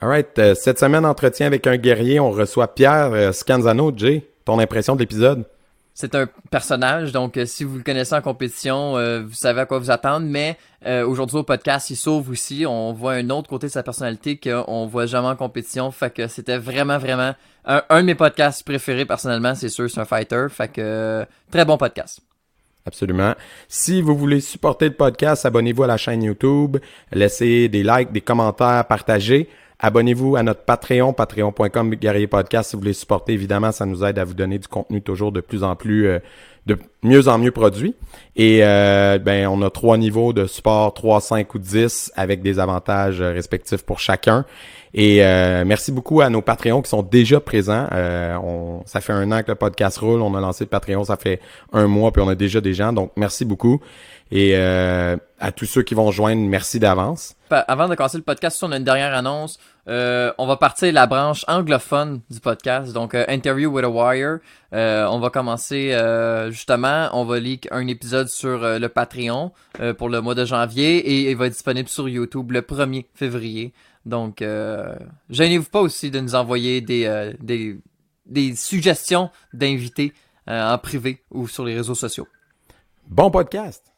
All right. Euh, cette semaine, entretien avec un guerrier, on reçoit Pierre euh, Scanzano. Jay, ton impression de l'épisode? C'est un personnage, donc euh, si vous le connaissez en compétition, vous savez à quoi vous attendre. Mais aujourd'hui au podcast, il sauve aussi. On voit un autre côté de sa personnalité qu'on voit jamais en compétition. Fait que c'était vraiment, vraiment un, un, de mes podcasts préférés personnellement. C'est sûr, c'est un fighter. Fait que très bon podcast. Absolument. Si vous voulez supporter le podcast, abonnez-vous à la chaîne YouTube, laissez des likes, des commentaires, partagez. Abonnez-vous à notre Patreon, patreon.com Guerrier Podcast si vous voulez supporter. Évidemment, ça nous aide à vous donner du contenu toujours de plus en plus, euh, de mieux en mieux produit. Et euh, ben, on a trois niveaux de support, 3, 5 ou 10, avec des avantages euh, respectifs pour chacun. Et merci beaucoup à nos Patreons qui sont déjà présents. on, ça fait un an que le podcast roule. On a lancé le Patreon, ça fait un mois, puis on a déjà des gens. Donc, merci beaucoup. Et euh, à tous ceux qui vont joindre, merci d'avance. Avant de commencer le podcast, on a une dernière annonce. Euh, on va partir la branche anglophone du podcast, donc euh, Interview with a Wire. on va commencer justement, on va leak un épisode sur le Patreon pour le mois de janvier et il va être disponible sur YouTube le 1er février. Donc, gênez-vous pas aussi de nous envoyer des, des, des suggestions d'invités en privé ou sur les réseaux sociaux. Bon podcast!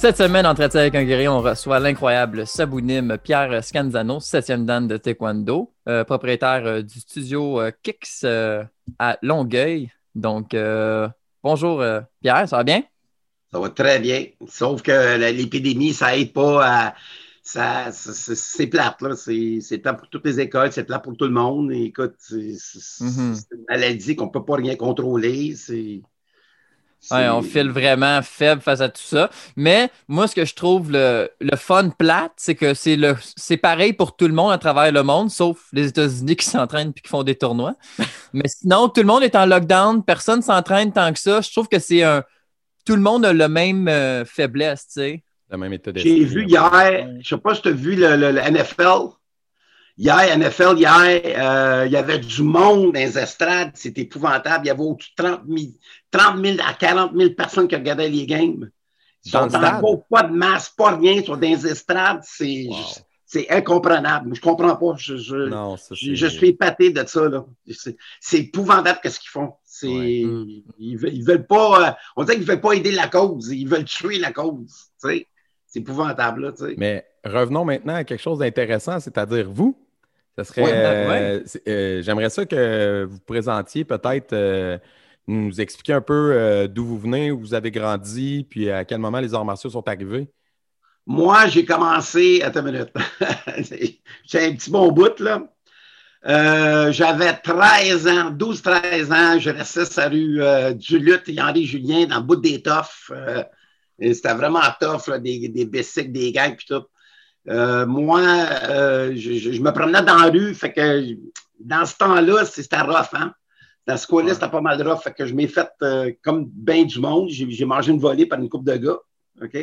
cette semaine, Entretien avec un guerrier, on reçoit l'incroyable Sabounim Pierre Scanzano, septième dan de Taekwondo, euh, propriétaire euh, du studio euh, Kicks à Longueuil. Donc, bonjour Pierre, ça va bien? Ça va très bien, sauf que l'épidémie, ça aide pas à... Ça, c'est plate, là. C'est plate pour toutes les écoles, c'est plate pour tout le monde. écoute, c'est mm-hmm. une maladie qu'on peut pas rien contrôler. C'est on file vraiment faible face à tout ça. Mais moi, ce que je trouve le, fun plate, c'est que c'est le c'est pareil pour tout le monde à travers le monde, sauf les États-Unis qui s'entraînent puis qui font des tournois. Mais sinon, tout le monde est en lockdown, personne s'entraîne tant que ça. Je trouve que c'est un. Tout le monde a la même euh, faiblesse, tu sais. Le même état J'ai vu hier, je sais pas si tu as vu le, le NFL. Hier, NFL, hier, euh, il y avait du monde dans les estrades. C'était épouvantable. Il y avait au-dessus de 30 000, à 40 000 personnes qui regardaient les games. Ils sont pas de masse, pas rien, ils sont dans les estrades. C'est incomprenable. Je comprends pas. Je, je, suis épaté de ça. C'est épouvantable ce qu'ils font. Ils, ils, veulent pas. Euh, on dirait qu'ils veulent pas aider la cause. Ils veulent tuer la cause. C'est épouvantable. Mais revenons maintenant à quelque chose d'intéressant, c'est-à-dire vous. Ça serait. Euh, euh, j'aimerais ça que vous présentiez peut-être, euh, nous expliquer un peu d'où vous venez, où vous avez grandi, puis à quel moment les arts martiaux sont arrivés. Moi, j'ai commencé. Attends une minute. j'ai un petit bon bout, là. j'avais 13 ans, 12-13 ans, je restais sur la rue du Lutte et Henri Julien dans le bout des toffes. c'était vraiment tough, des, des bicycles, des gangs, puis tout. Euh, moi, euh, je, me promenais dans la rue, fait que dans ce temps-là, c'était rough, hein? Dans ce coin-là, c'était pas mal rough, fait que je m'ai fait euh, comme bien du monde. J'ai mangé une volée par une coupe de gars, OK?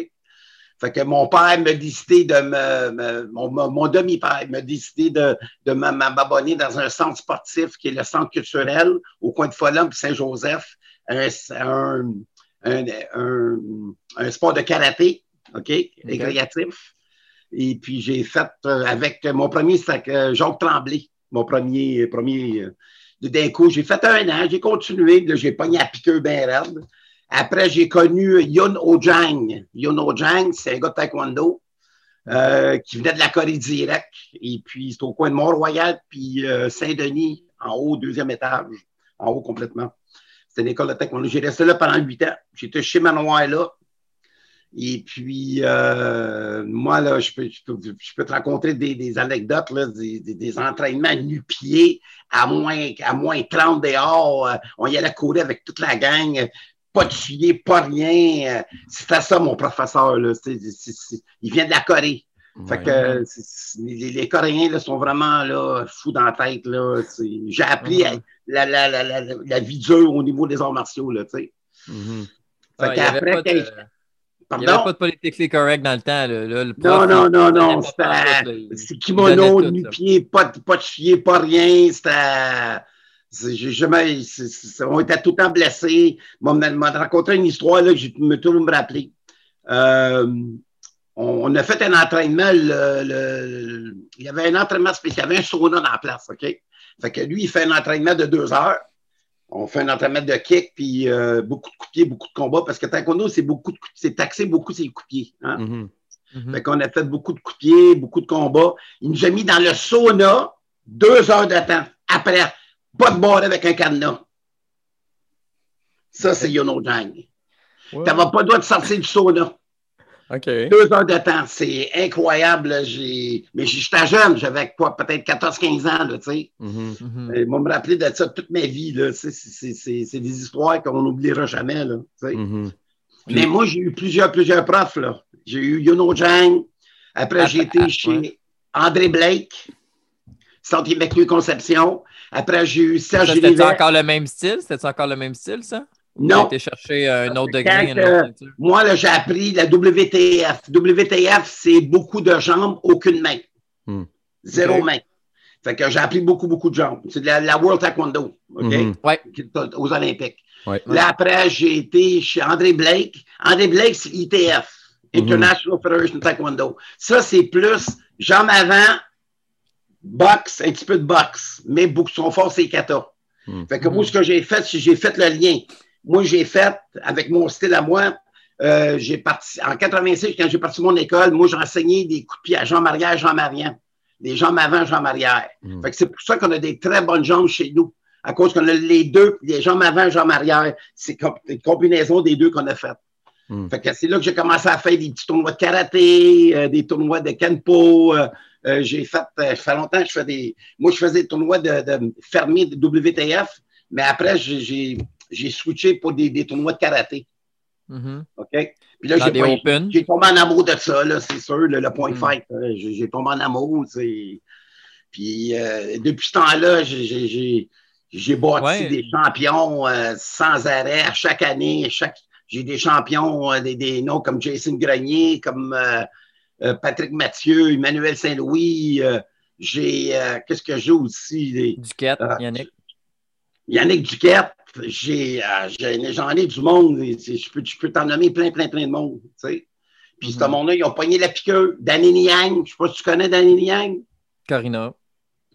Fait que mon père m'a décidé de me, mon, demi-père m'a décidé de, de m'abonner dans un centre sportif qui est le centre culturel au coin de Folum Saint-Joseph, un, un, sport de karaté, OK, récréatif. Et puis, j'ai fait euh, avec mon premier, c'était euh, Jacques Tremblay, mon premier, premier euh, d'un coup. J'ai fait un an, j'ai continué, j'ai pogné à piqueur bien raide. Après, j'ai connu Yun Ojang. Yun Ojang, c'est un gars de taekwondo qui venait de la Corée direct. Et puis, c'est au coin de Mont-Royal, puis Saint-Denis, en haut, deuxième étage, en haut complètement. C'était une école de taekwondo. J'ai resté là pendant huit ans. J'étais chez Manoir là. Et puis, euh, moi, là, je peux, je peux, te raconter des, anecdotes, là, des, entraînements nu-pieds à moins, à moins 30 dehors. Euh, on y allait courir avec toute la gang, pas de filet, pas rien. C'était ça, mon professeur. Là. il vient de la Corée. Fait que les, les, Coréens là, sont vraiment là, fous dans la tête. J'ai appris la, la, la, la, vie dure au niveau des arts martiaux. Là, -hmm. Fait qu'après, de... Il n'y avait pas de politique correct dans le temps. Là, le non, non, non, non. C'est kimono, nu-pied, pas, pas de chier, pas rien. C'était. Jamais, on était tout le temps blessés. On m'a raconté une histoire là, que je me toujours me rappeler. Euh, on, a fait un entraînement. Le, il y avait un entraînement spécial. Il y avait un sauna dans la place, OK? Fait que lui, il fait un entraînement de deux heures. On fait un entraînement de kick, puis euh, beaucoup de coups de pied, beaucoup de combats, parce que taekwondo, c'est beaucoup de c'est taxé beaucoup ses coups de pied. Hein? Mm-hmm. Mm-hmm. Fait qu'on a fait beaucoup de coups de pied, beaucoup de combats. Il nous a mis dans le sauna deux heures de temps. Après, pas de bord avec un cadenas. Ça, c'est Yono Jang. Tu n'avais pas le droit de sortir du sauna. Deux heures de temps, c'est incroyable. Mais j'étais jeune, j'avais quoi, peut-être 14-15 ans, tu sais. Mm-hmm. Mm-hmm. Moi, me rappeler de ça toute ma vie, C'est des histoires qu'on n'oubliera jamais, là, mm-hmm. Mais moi, j'ai eu plusieurs, plusieurs profs, J'ai eu Yono Jang. Après, j'ai été chez André Blake, Centre Immaculée Conception. Après, j'ai eu Serge C'était encore le même style? C'était encore le même style, ça? Non. Tu été chercher un autre degré. moi, j'ai appris la WTF. WTF, c'est beaucoup de jambes, aucune main. Hmm. Zéro main. Fait que j'ai appris beaucoup, beaucoup de jambes. C'est de la, World Taekwondo, OK? Mm Aux Olympiques. Là, après, j'ai été chez André Blake. André Blake, c'est ITF, hmm. International Federation Taekwondo. Ça, c'est plus jambes avant, boxe, un petit peu de boxe, mais beaucoup son fort, c'est kata. Hmm. Fait que moi, ce que j'ai fait, c'est j'ai fait le lien. Moi, j'ai fait, avec mon style à moi, euh, j'ai parti, en 86, quand j'ai parti mon école, moi, j'ai enseigné des coups de pied à Jean Marière, Jean Marian. Des jambes avant, Jean Marière. Mm. Fait que c'est pour ça qu'on a des très bonnes jambes chez nous. À cause qu'on a les deux, les jambes avant, Jean Marière. C'est une combinaison des deux qu'on a faites. Mm. Fait que c'est là que j'ai commencé à faire des petits tournois de karaté, euh, des tournois de kenpo. Euh, j'ai fait, ça fait longtemps que je fais des. Moi, je faisais des tournois de, de fermés de WTF, mais après, j'ai j'ai switché pour des, des, tournois de karaté. Mm-hmm. OK? Puis là, j'ai tombé en amour de ça, c'est sûr, le, point mm. fight. J'ai tombé en amour. Puis euh, depuis ce temps-là, j'ai bâti des champions euh, sans arrêt à chaque année. Chaque, j'ai des champions, euh, des, des, noms comme Jason Grenier, comme Patrick Mathieu, Emmanuel Saint-Louis. j'ai, qu'est-ce que j'ai aussi? Duquette, Yannick. Yannick Duquette. J'ai, euh, j'en ai, du monde. Je peux, peux t'en nommer plein, plein, plein de monde. sais. Puis ce mhm. monde-là, ils ont pogné la piqueur. Danny Yang, je ne sais pas si tu connais Danny Yang. Carina.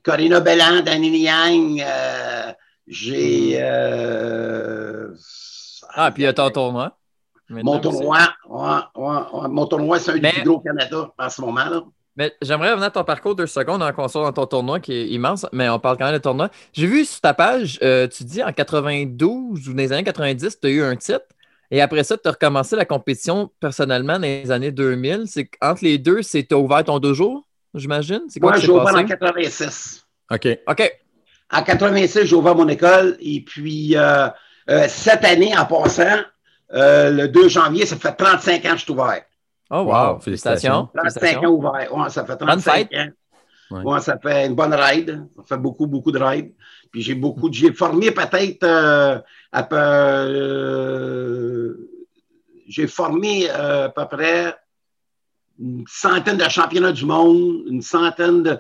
Carina Bellan, Danny Yang. Euh, j'ai. Mhm. Euh, ah, puis il y a ton tournoi. Mon tournoi, ouais, ouais, mon tournoi, c'est un des plus gros Canada en ce moment-là. Mais j'aimerais revenir à ton parcours deux secondes en console dans ton tournoi qui est immense, mais on parle quand même de tournoi. J'ai vu sur ta page, euh, tu dis en 92 ou dans les années 90, tu as eu un titre. Et après ça, tu as recommencé la compétition personnellement dans les années 2000. C'est entre les deux, c'est tu as ouvert ton deux jours, j'imagine? Moi, j'ai ouvert en 86. OK. OK. En 86, j'ai ouvert mon école. Et puis, euh, euh, cette année, en passant, le 2 janvier, ça fait 35 ans que je suis ouvert. Oh, wow! Félicitations. 35 ans ouvert. Ouais, ça fait 35 ans. Ouais. ça fait une bonne ride. Ça fait beaucoup, beaucoup de rides. Puis j'ai beaucoup, j'ai formé peut-être euh, à peu, euh, j'ai formé euh, à peu près une centaine de championnats du monde, une centaine de,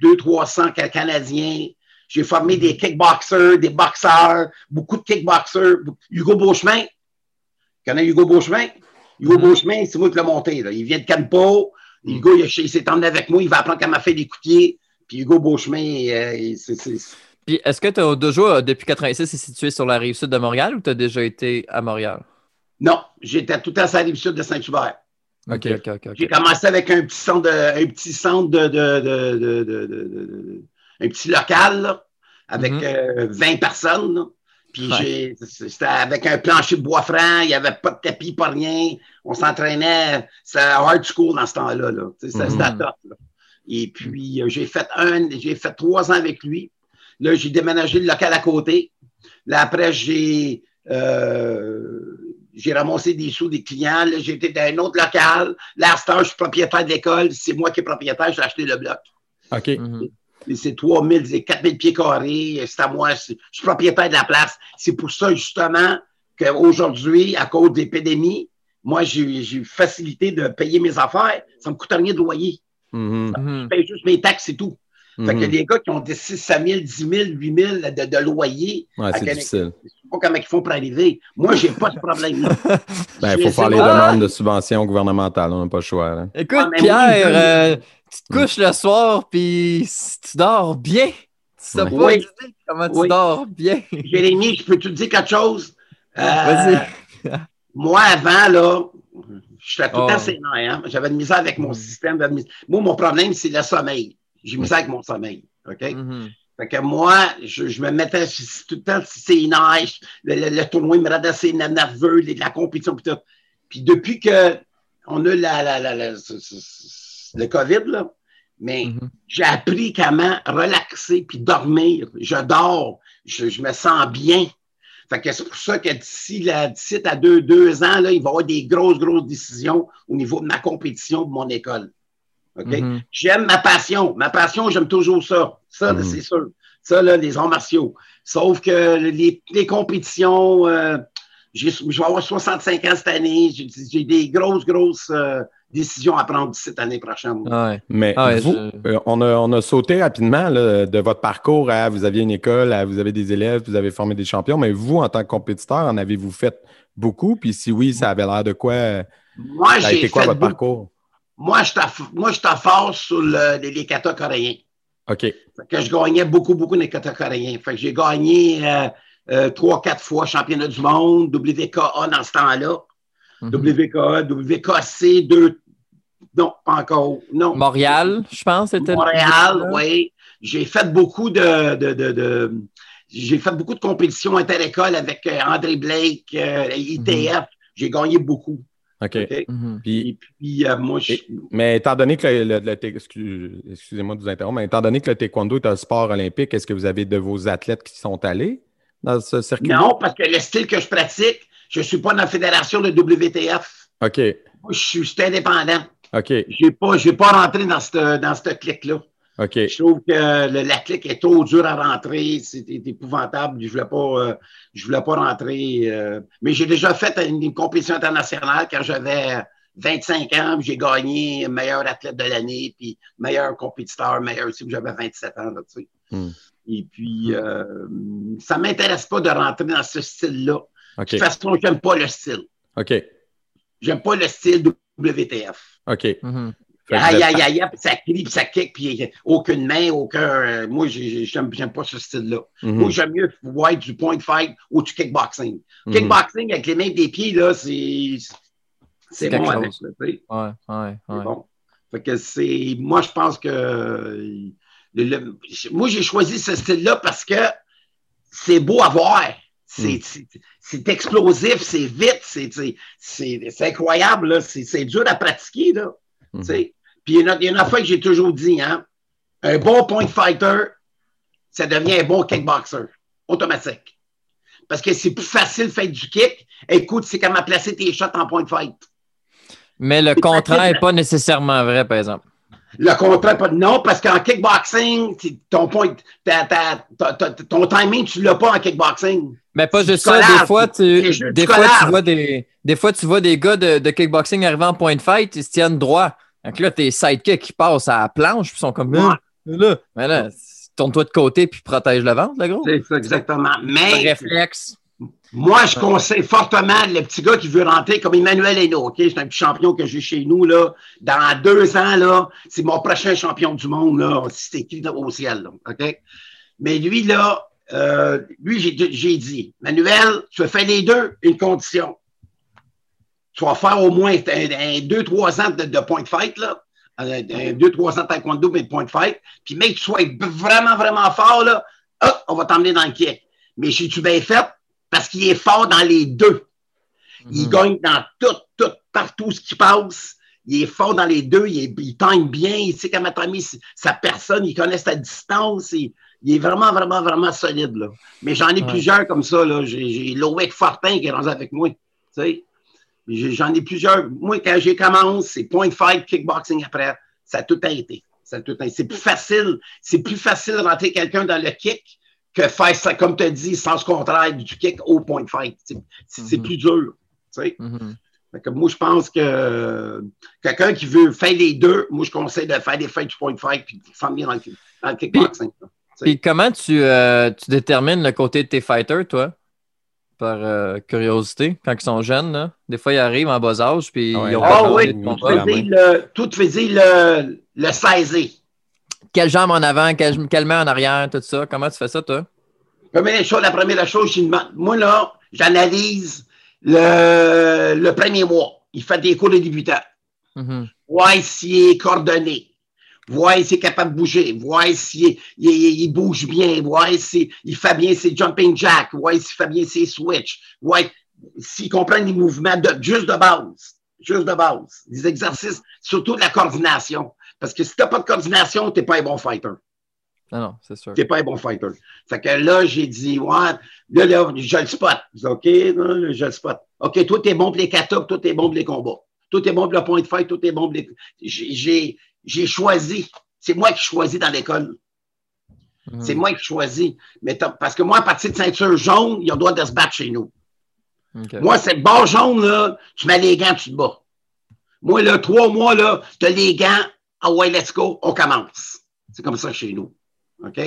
deux, trois cents Canadiens. J'ai formé des kickboxers, des boxeurs, beaucoup de kickboxers. Hugo Beauchemin. Tu connais Hugo Beauchemin? Hugo mm-hmm. Beauchemin, c'est moi qui l'ai monté. Là. Il vient de Canpo. Mm. Hugo, il, il s'est emmené avec moi. Il va apprendre comment faire des coutiers. Puis Hugo Beauchemin, euh, c'est. Puis est-ce que tu as déjà, depuis 86, est situé sur la rive sud de Montréal ou tu as déjà été à Montréal? Non, j'étais tout à la rive sud de Saint-Hubert. OK, OK, OK. J'ai commencé avec un petit centre de, un petit centre de, de, de, de un petit local là, avec 20 mm-hmm. euh, personnes. Là. Puis c'était avec un plancher de bois franc, il n'y avait pas de tapis, pas rien. On s'entraînait, c'était hard school dans ce temps-là. Là. C'était mm top. Et puis, euh, j'ai fait un, j'ai fait trois ans avec lui. Là, j'ai déménagé le local à côté. Là, après, j'ai, euh, J'ai ramassé des sous des clients. là, J'étais dans un autre local. Là, à cette heure, je suis propriétaire de l'école. C'est moi qui est propriétaire. J'ai acheté le bloc. OK. Mhm. C'est 3000, c'est 4000 pieds carrés. C'est à moi. Je suis propriétaire de la place. C'est pour ça, justement, qu'aujourd'hui, à cause des épidémies, moi, j'ai eu facilité de payer mes affaires. Ça me coûte rien de loyer. Mhm. Mhm. Je paye juste mes taxes, c'est tout. Fait que Mhm. les gars qui ont des 6 000, 10 000, 8 000 de, de loyer, Ouais, c'est difficile. je sais pas comment ils font pour arriver. Moi, j'ai pas de problème. Ben, il J'ai faut faire les demandes de subventions gouvernementales. On n'a pas le choix. là. Écoute, Ah, Pierre, je- euh, tu te couches le soir, puis tu dors bien. Tu sais Ouais. pas Oui. comment tu Oui. dors bien? Jérémy, je peux te dire quelque chose? Euh, Vas-y. Moi, avant, là, j'étais tout le Oh. temps sénile, hein? J'avais de misère avec mon système. de Moi, mon problème, c'est le sommeil. J'ai misère avec mon sommeil. OK? Mhm. Fait que moi, je, je me mettais je- tout le temps c'est neige, le, le, le tournoi me rendait assez nerveux, les- la compétition puis tout. Puis depuis que on a la, la, la, la- ce- ce- ce- le COVID, là, mais Mhm. j'ai appris comment relaxer puis dormir. Je dors, je, je me sens bien. Fait que c'est pour ça que d'ici, à deux, deux ans, là, il va y avoir des grosses, grosses décisions au niveau de ma compétition de mon école. OK? Mhm. J'aime ma passion. Ma passion, j'aime toujours ça. Ça, Mhm. c'est sûr. Ça, là, les arts martiaux. Sauf que les, les compétitions, euh, je vais avoir 65 ans cette année. J'ai j'ai des grosses, grosses euh, décisions à prendre cette année prochaine. Ouais. Mais Ah ouais, vous, je- euh, on, a, on a sauté rapidement là, de votre parcours à vous aviez une école, à vous avez des élèves, vous avez formé des champions, mais vous, en tant que compétiteur, en avez-vous fait beaucoup? Puis si oui, ça avait l'air de quoi? Moi, Ça a j'ai été quoi fait votre beaucoup- parcours? Moi, je t'aff- moi, je t'en fort sur le- les, les katas coréens. OK. Fait que je gagnais beaucoup, beaucoup les katas coréens. Fait que j'ai gagné euh, euh, trois, quatre fois championnat du monde, WKA dans ce temps-là. Mhm. WKA, WKC, deux. Non, pas encore. Non. Montréal, je pense, c'était. Montréal, oui. J'ai fait beaucoup de, de, de, de- j'ai fait beaucoup de compétitions interécoles avec euh, André Blake, euh, ITF. J'ai gagné beaucoup. OK. Mhm. Puis, Et puis, euh, moi, je, mais étant donné que le, le- le- excuse- excusez-moi de vous interrompre, mais étant donné que le taekwondo est un sport olympique, est-ce que vous avez de vos athlètes qui sont allés dans ce circuit? non, parce que le style que je pratique, je ne suis pas dans la fédération de WTF. OK. Moi, je suis, je suis indépendant. OK. Je n'ai pas, j'ai pas rentré dans cette, dans cette clique-là. OK. Je trouve que le- la clique est trop dure à rentrer. C'est épouvantable. Je voulais pas, euh, je voulais pas rentrer. euh, mais j'ai déjà fait une, une compétition internationale quand j'avais 25 ans. J'ai gagné meilleur athlète de l'année, puis meilleur compétiteur, meilleur aussi, j'avais 27 ans. Là, tu sais. Hmm. Et puis, euh, ça m'intéresse pas de rentrer dans ce style-là. De OK. toute façon, j'aime pas le style. OK. J'aime pas le style WTF. OK. Vous Aïe, aïe, aïe, aïe, puis ça crie, puis ça kick, puis aucune main, aucun. euh, moi, j'ai- j'ai- j'aime j'aime pas ce style-là. Mhm. Moi, j'aime mieux voir du point fight ou du kickboxing. Mhm. Kickboxing avec les mains des pieds, là, c'est. C'est bon chose. avec, là, tu sais. Ouais, ouais, C'est ouais. bon. Fait que c'est. Moi, je pense que. le- le- moi, j'ai choisi ce style-là parce que c'est beau à voir. C'est Mm. c'est- explosif, c'est vite, c'est c'est- c'est- c'est incroyable, là. C'est c'est dur à pratiquer, là. Sais. Puis il y en a- il y en a une affaire que j'ai toujours dit, hein. Un bon point fighter, ça devient un bon kickboxer. Automatique. Parce que c'est plus facile de faire du kick. Écoute, c'est comment placer tes shots en point de fight. Mais le contraire n'est pas nécessairement vrai, par exemple. Le contraire, pas non, parce qu'en kickboxing, ton point, ta- ta- ta- ta- ton timing, tu l'as pas en kickboxing. Mais pas juste ça, des fois, tu, des fois, tu vois des, des fois, tu vois des gars de, de kickboxing arriver en point de fight, ils se tiennent droit. Donc là, tes sidekicks qui passent à la planche, puis ils sont comme, Ouais. Hum, là, mais là, tourne-toi de côté, puis protège le ventre, le gros. C'est ça, exactement. Mais réflexe. moi, je conseille fortement le petit gars qui veut rentrer comme Emmanuel Hainaut, OK? C'est un petit champion que j'ai chez nous, là. Dans deux ans, là, c'est mon prochain champion du monde, là. C'est écrit au ciel, là, OK? Mais lui, là, euh, lui, j'ai dit, Manuel, tu vas faire les deux, une condition. Tu vas faire au moins un, un deux, trois ans de, de point de fight, là. Un, un deux, trois ans de taekwondo, mais de point de fight. Puis, mec, tu sois vraiment, vraiment fort, là. Hop, on va t'emmener dans le kick. Mais si tu bien fait, parce qu'il est fort dans les deux. Il Mhm. gagne dans tout, tout, partout ce qui passe. Il est fort dans les deux. Il, est, il bien. Il sait comment mis sa personne. Il connaît sa distance. Il, il est vraiment, vraiment, vraiment solide. Là. Mais j'en ai Ouais. plusieurs comme ça. là. J'ai, Loïc Fortin qui est rendu avec moi. J'en ai plusieurs. Moi, quand j'ai commencé, c'est point fight, kickboxing après. Ça a tout a été. Ça a tout a été. C'est plus facile. C'est plus facile de rentrer quelqu'un dans le kick que faire ça, comme tu as dit, sens contraire du kick au point fight. C'est Mhm. plus dur. Mhm. Fait que moi, je pense que quelqu'un qui veut faire les deux, moi, je conseille de faire des fights du point fight puis de s'en venir dans le, dans le kickboxing. Puis comment tu, euh, tu détermines le côté de tes fighters, toi? Par euh, curiosité, quand ils sont jeunes, là. Des fois, ils arrivent en bas âge, puis Ouais. ils ont Ah pas Ah oui, de combat. le, tout faisait le, le saisir. Quelle jambe en avant, quelle, quelle main en arrière, tout ça. Comment tu fais ça, toi? Première chose, la première chose, je demande- moi, là, j'analyse le, le premier mois. Il fait des cours de débutant. Mhm. Voir s'il est coordonné. Voir s'il est capable de bouger. Voir s'il il, il- il bouge bien. Voir s'il il fait bien ses jumping jacks. Voir s'il fait bien ses switch. Voir s'il comprend les mouvements de, juste de base. Juste de base. Des exercices, surtout de la coordination. Parce que si tu n'as pas de coordination, tu n'es pas un bon fighter. Non, non, c'est sûr. T'es pas un bon fighter. Fait que là, j'ai dit, ouais, là, là, je le spot. OK, là, je le spot. OK, toi, t'es bon pour les katas, toi, t'es bon pour les combats. Toi, t'es bon pour le point de fight, toi, t'es bon pour les. J'ai- J'ai choisi. C'est moi qui choisis dans l'école. Mhm. C'est moi qui choisis. Mais parce que moi, à partir de ceinture jaune, il y a le droit de se battre chez nous. Moi, c'est le bord jaune, là, tu mets les gants, tu te bats. Moi, là, trois mois, là, tu as les gants, ah ouais, let's go, on commence. C'est comme ça chez nous. OK?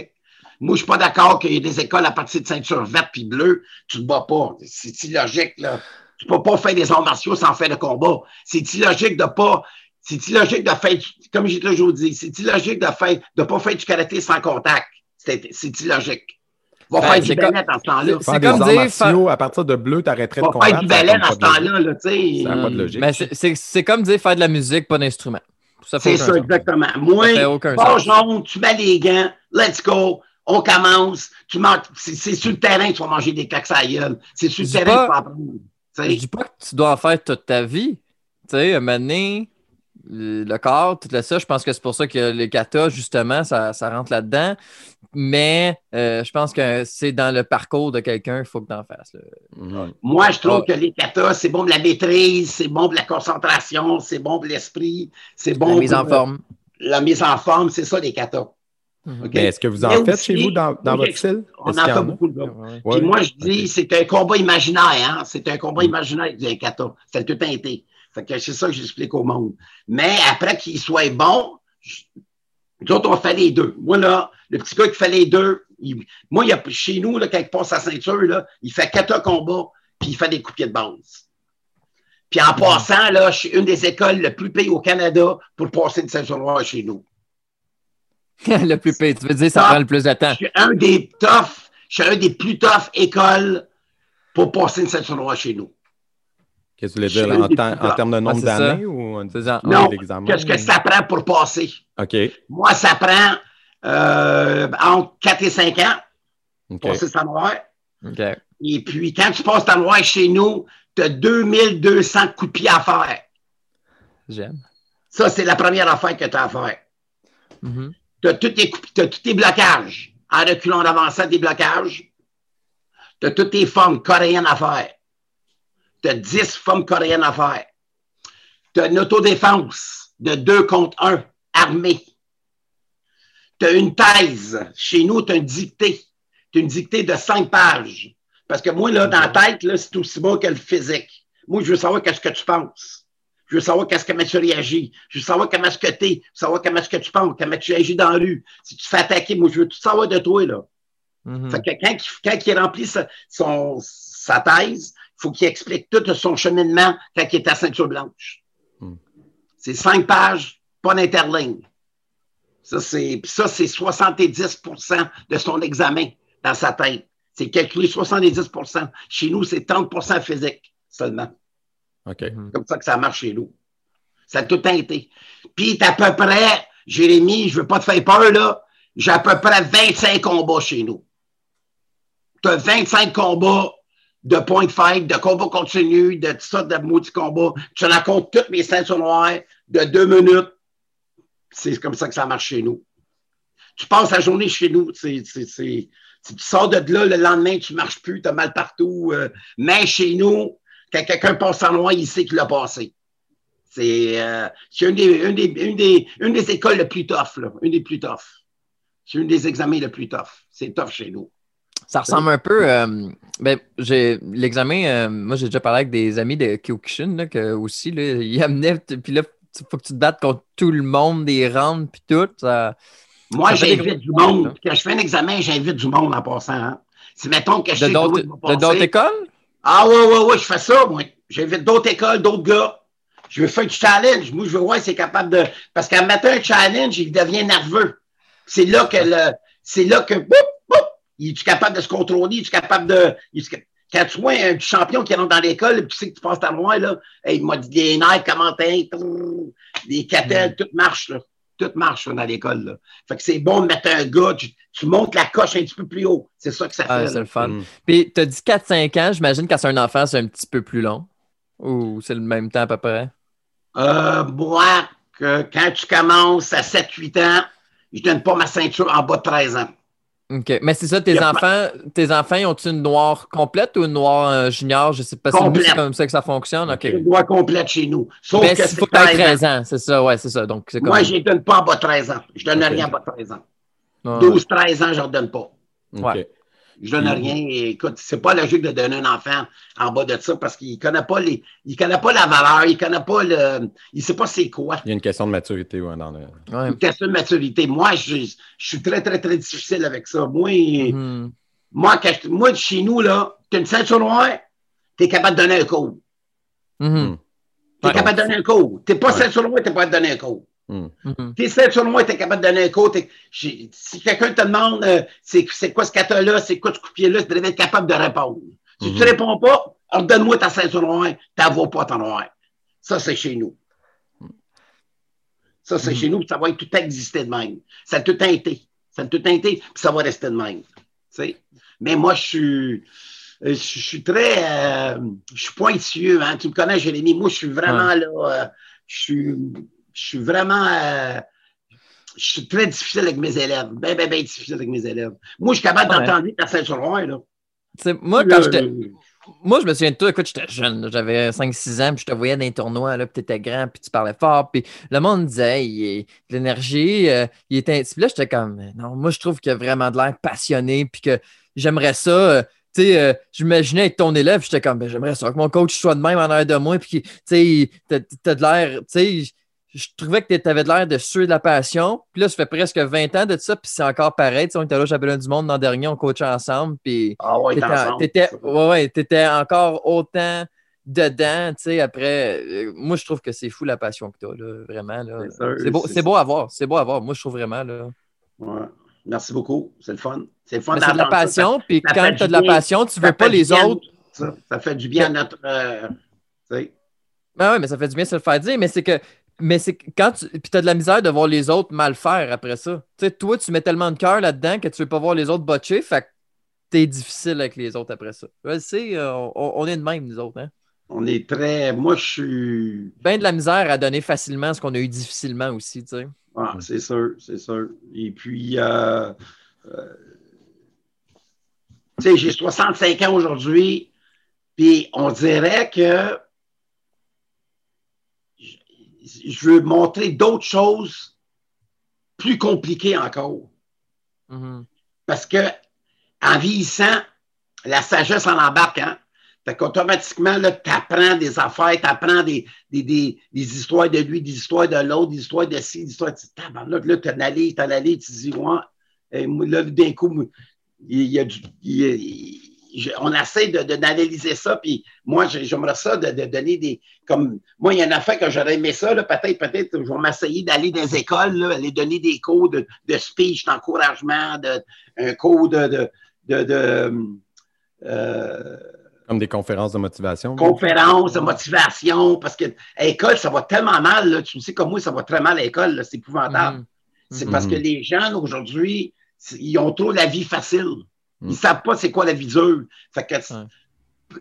Moi, je suis pas d'accord qu'il y ait des écoles à partir de ceinture verte puis bleue, tu te bats pas. C'est illogique, là. Tu peux pas faire des arts martiaux sans faire de combat. C'est illogique de pas. C'est illogique de faire, comme j'ai toujours dit, c'est illogique de faire, de pas faire du karaté sans contact? C'est c'est illogique. Va Ben, faire du ballet dans ce temps-là. c'est comme des dire, martiaux, à partir de bleu, t'arrêterais de Va combattre. faire du ballet dans ce temps-là, là, tu sais. Ça a pas de logique. Mais c'est- c'est c'est comme dire faire de la musique, pas d'instrument. C'est ça, exactement. Moi, sens. jaune, tu mets les gants, let's go, on commence. Tu manges, c'est c'est sur le terrain que tu vas manger des claques à. C'est sur le terrain que pas- tu vas apprendre. Tu Je dis pas que tu dois en faire toute ta vie. Tu sais, un moment donné, le le corps, tout ça, je pense que c'est pour ça que les katas, justement, ça, ça rentre là-dedans. Mais euh, je pense que c'est dans le parcours de quelqu'un, il faut que tu en fasses. Moi, je trouve Ah. que les katas, c'est bon pour la maîtrise, c'est bon pour la concentration, c'est bon pour l'esprit, c'est bon la mise pour en forme. la mise en forme, c'est ça, les katas. Mhm. OK? Mais est-ce que vous en Mais faites aussi, chez vous dans, dans votre style? On en fait a? beaucoup de Ouais, ouais. Puis moi, je dis, c'est un combat imaginaire, hein? C'est un combat Mm. imaginaire du kata. C'est tout un été. Fait que c'est ça que j'explique au monde. Mais après qu'il soit bon, nous autres, on fait les deux. Moi, là, le petit gars qui fait les deux, il- moi, il a, chez nous, là, quand il passe sa ceinture, là, il fait kata combat, puis il fait des coups de pied de base. Puis en passant, là, je suis une des écoles le plus payées au Canada pour passer une ceinture noire chez nous. le plus payé. Tu veux dire, ça prend le plus de temps. Je suis un des tough, je suis un des plus tough écoles pour passer une ceinture noire chez nous. Qu'est-ce que tu voulais dire en, en termes de nombre d'années ou ça. ou Non, d'examen? Qu'est-ce que ça prend pour passer? OK. Moi, ça prend euh, entre 4 et 5 ans OK. pour passer ça noir. OK. Et puis, quand tu passes ta noir chez nous, tu as 2200 coups de pied à faire. J'aime. Ça, c'est la première affaire que tu as à faire. Mhm. Tu as tous tes blocages. En reculant, en avançant tes blocages. Tu as toutes tes formes coréennes à faire. Tu as 10 formes coréennes à faire. Tu as une autodéfense de 2 contre 1 armée. Tu as une thèse. Chez nous, tu as une dictée. Tu as une dictée de 5 pages. Parce que moi, là, dans la tête, c'est aussi bon que le physique. Moi, je veux savoir qu'est-ce que tu penses. Je veux savoir qu'est-ce comment tu réagis. Je veux savoir comment est-ce que t'es. Je veux savoir comment est-ce que tu penses, comment tu agis dans la rue. Si tu te fais attaquer, moi, je veux tout savoir de toi, là. Fait que quand, il- quand il remplit sa, son, sa thèse, faut qu'il explique tout son cheminement quand il est à ceinture blanche. Hmm. C'est cinq pages, pas d'interligne. Ça, c'est, puis ça, c'est 70% de son examen dans sa tête. C'est calculé 70% Chez nous, c'est 30% physique seulement. OK. Mhm. C'est comme ça que ça marche chez nous. Ça a tout été. Puis, t'as à peu près, Jérémy, je veux pas te faire peur, là, j'ai à peu près 25 combats chez nous. Tu as 25 combats de point de fight, de combats continus, de tout ça, de maudits combats. Tu racontes toutes mes ceintures noires de deux minutes. C'est comme ça que ça marche chez nous. Tu passes la journée chez nous. tu sors de là, le lendemain, tu marches plus, tu as mal partout. euh, mais chez nous, Quand quelqu'un passe en noir, il sait qu'il l'a passé. C'est euh, une, des, une, des, une, des, une des écoles les plus tough. Une des plus tough. C'est une des examens les plus tough. C'est tough chez nous. Ça ressemble un peu. euh, ben, j'ai l'examen. euh, moi, j'ai déjà parlé avec des amis de Kyokushin là, que aussi, là, ils amenaient. Puis là, il faut que tu te battes contre tout le monde, des rounds, puis tout. Ça... Moi, j'invite du monde. Quand je fais un examen, j'invite du monde en passant. hein. Si mettons que je De d'autres écoles? Ah ouais, ouais, ouais, je fais ça, moi. J'invite d'autres écoles, d'autres gars. Je veux faire du challenge. Moi, je veux voir si c'est capable de. Parce qu'à mettre un challenge, il devient nerveux. C'est là que le. C'est là que. Est capable de se contrôler, il est capable de. Quand tu vois un champion qui rentre dans l'école, puis tu sais que tu passes ta moi, là, hey, il m'a dit des nerfs, comment t'es, des catelles, tout marche, là. Tout marche là, dans l'école. Là. Fait que c'est bon de mettre un gars, tu, tu montes la coche un petit peu plus haut. C'est ça que ça Ah, fait. c'est le fun. Mm. Puis, t'as dit 4-5 ans, j'imagine quand c'est un enfant, c'est un petit peu plus long. Ou c'est le même temps à peu près? Euh, moi, que quand tu commences à 7-8 ans, je donne pas ma ceinture en bas de 13 ans. OK. Mais c'est ça, tes enfants, tes enfants, ils ont-ils une noire complète ou une noire euh, junior? Je sais pas si c'est comme ça que ça fonctionne. OK. C'est une loi complète chez nous. Sauf Mais que il faut que t'aies 13 ans. 13 ans, c'est ça, ouais, c'est ça. Donc, c'est comme. Moi, je ne donne pas en bas de 13 ans. Je donne Ok. rien en bas de 13 ans. Ouais. 12-13 ans, je ne donne pas. OK. Ouais. Je donne Mhm. rien. Et écoute, c'est pas logique de donner un enfant en bas de ça parce qu'il ne connaît pas les. Il connaît pas la valeur, il connaît pas le. Il sait pas c'est quoi. Il y a une question de maturité ouais, dans le. Ouais. Une question de maturité. Moi, je, je suis très, très, très difficile avec ça. Moi, Mhm. moi, quand je- moi, chez nous, là, tu as une ceinture noire, tu es capable de donner un code. Mhm. Tu es Ouais. capable de donner un code. Tu n'es pas Ouais. ceinture noire, tu n'es pas capable de donner un code. Hmm. Tu es ceinture noire, tu es capable de donner un j'ai- Si quelqu'un te demande euh, c'est c'est quoi ce kata-là, c'est quoi ce coup de pied-là, tu devrais être capable de répondre. Si tu ne réponds pas, alors donne-moi ta ceinture noire, tu n'as pas ton noir. Ça, c'est chez nous. Ça, c'est Mhm. chez nous, puis ça va être tout exister de même. Ça a tout été. Ça a tout été, puis ça va rester de même. Tu sais? Mais moi, je suis. euh, Je je suis très. euh, je suis pointilleux. Hein? Tu me connais, Jérémy. Moi, je suis vraiment là. euh, je, suis, je suis vraiment. euh, je suis très difficile avec mes élèves. Ben, ben, ben difficile avec mes élèves. Moi, je suis capable Ouais. d'entendre ta ceinture noire. Là. Moi, quand Euh, j'étais. Moi, je me souviens de toi, écoute, j'étais jeune, j'avais 5-6 ans, puis je te voyais dans les tournois, là, puis t'étais grand, puis tu parlais fort, puis le monde disait, Hey, il est de l'énergie, euh, il était... Puis là, j'étais comme, non, moi, je trouve qu'il a vraiment de l'air passionné, puis que j'aimerais ça, euh, tu sais, euh, j'imaginais être ton élève, j'étais comme, ben, j'aimerais ça que mon coach soit de même en l'air de moi, puis tu sais, t'as de l'air, tu sais, je trouvais que t'avais de l'air de suer de la passion, puis là, ça fait presque 20 ans de ça, puis c'est encore pareil, tu sais, on était là au championnat du monde l'an dernier, on coachait ensemble, puis... Ah ouais, T'étais, ouais, ouais, t'étais encore autant dedans, tu sais, après. euh, moi, je trouve que c'est fou la passion que t'as, là, vraiment. Là. C'est sûr, C'est beau, c'est c'est beau à voir, c'est beau à voir. Moi, je trouve vraiment, là. Ouais. Merci beaucoup. C'est le fun. C'est le fun Mais c'est de la passion, puis quand t'as du de la passion, tu veux pas les bien, autres. Ça, ça fait du bien à notre. euh, tu. Ben ouais, mais ça fait du bien de se le faire dire, mais c'est que. Mais c'est que quand tu. Puis t'as de la misère de voir les autres mal faire après ça. Tu sais, toi, tu mets tellement de cœur là-dedans que tu veux pas voir les autres botcher, fait que t'es difficile avec les autres après ça. Le sais, euh, on, on est de même, nous autres, hein. On est très. Moi, je suis. Ben de la misère à donner facilement ce qu'on a eu difficilement aussi, tu sais. Ah, c'est sûr, c'est sûr. Et puis, euh, euh, tu sais, j'ai 65 ans aujourd'hui, puis on dirait que je veux montrer d'autres choses plus compliquées encore. Mhm. Parce que en vieillissant, la sagesse en embarque, hein? Fait qu'automatiquement, là, tu apprends des affaires, tu apprends des, des, des, des histoires de lui, des histoires de l'autre, des histoires de ci, des histoires de tabarnak, là, tu en allé, tu en allé, tu dis, ouais, Et là, d'un coup, il y a du. il y a- il- je- on essaie de, de- d'analyser ça, puis moi, j'ai- j'aimerais ça de, de donner des. Comme moi, il y en a fait que j'aurais aimé ça, là, peut-être, peut-être, je vais m'essayer d'aller dans les écoles, là, aller donner des cours de, de speech, d'encouragement, de, un cours de. de, de, de, euh, Comme des conférences de motivation. conférences de motivation, parce que à l'école, ça va tellement mal. Là. Tu me sais, comme moi, ça va très mal à l'école. là. C'est épouvantable. Mhm. C'est parce que les jeunes aujourd'hui, ils ont trop la vie facile. Ils Mhm. ne savent pas c'est quoi la vie dure. Fait que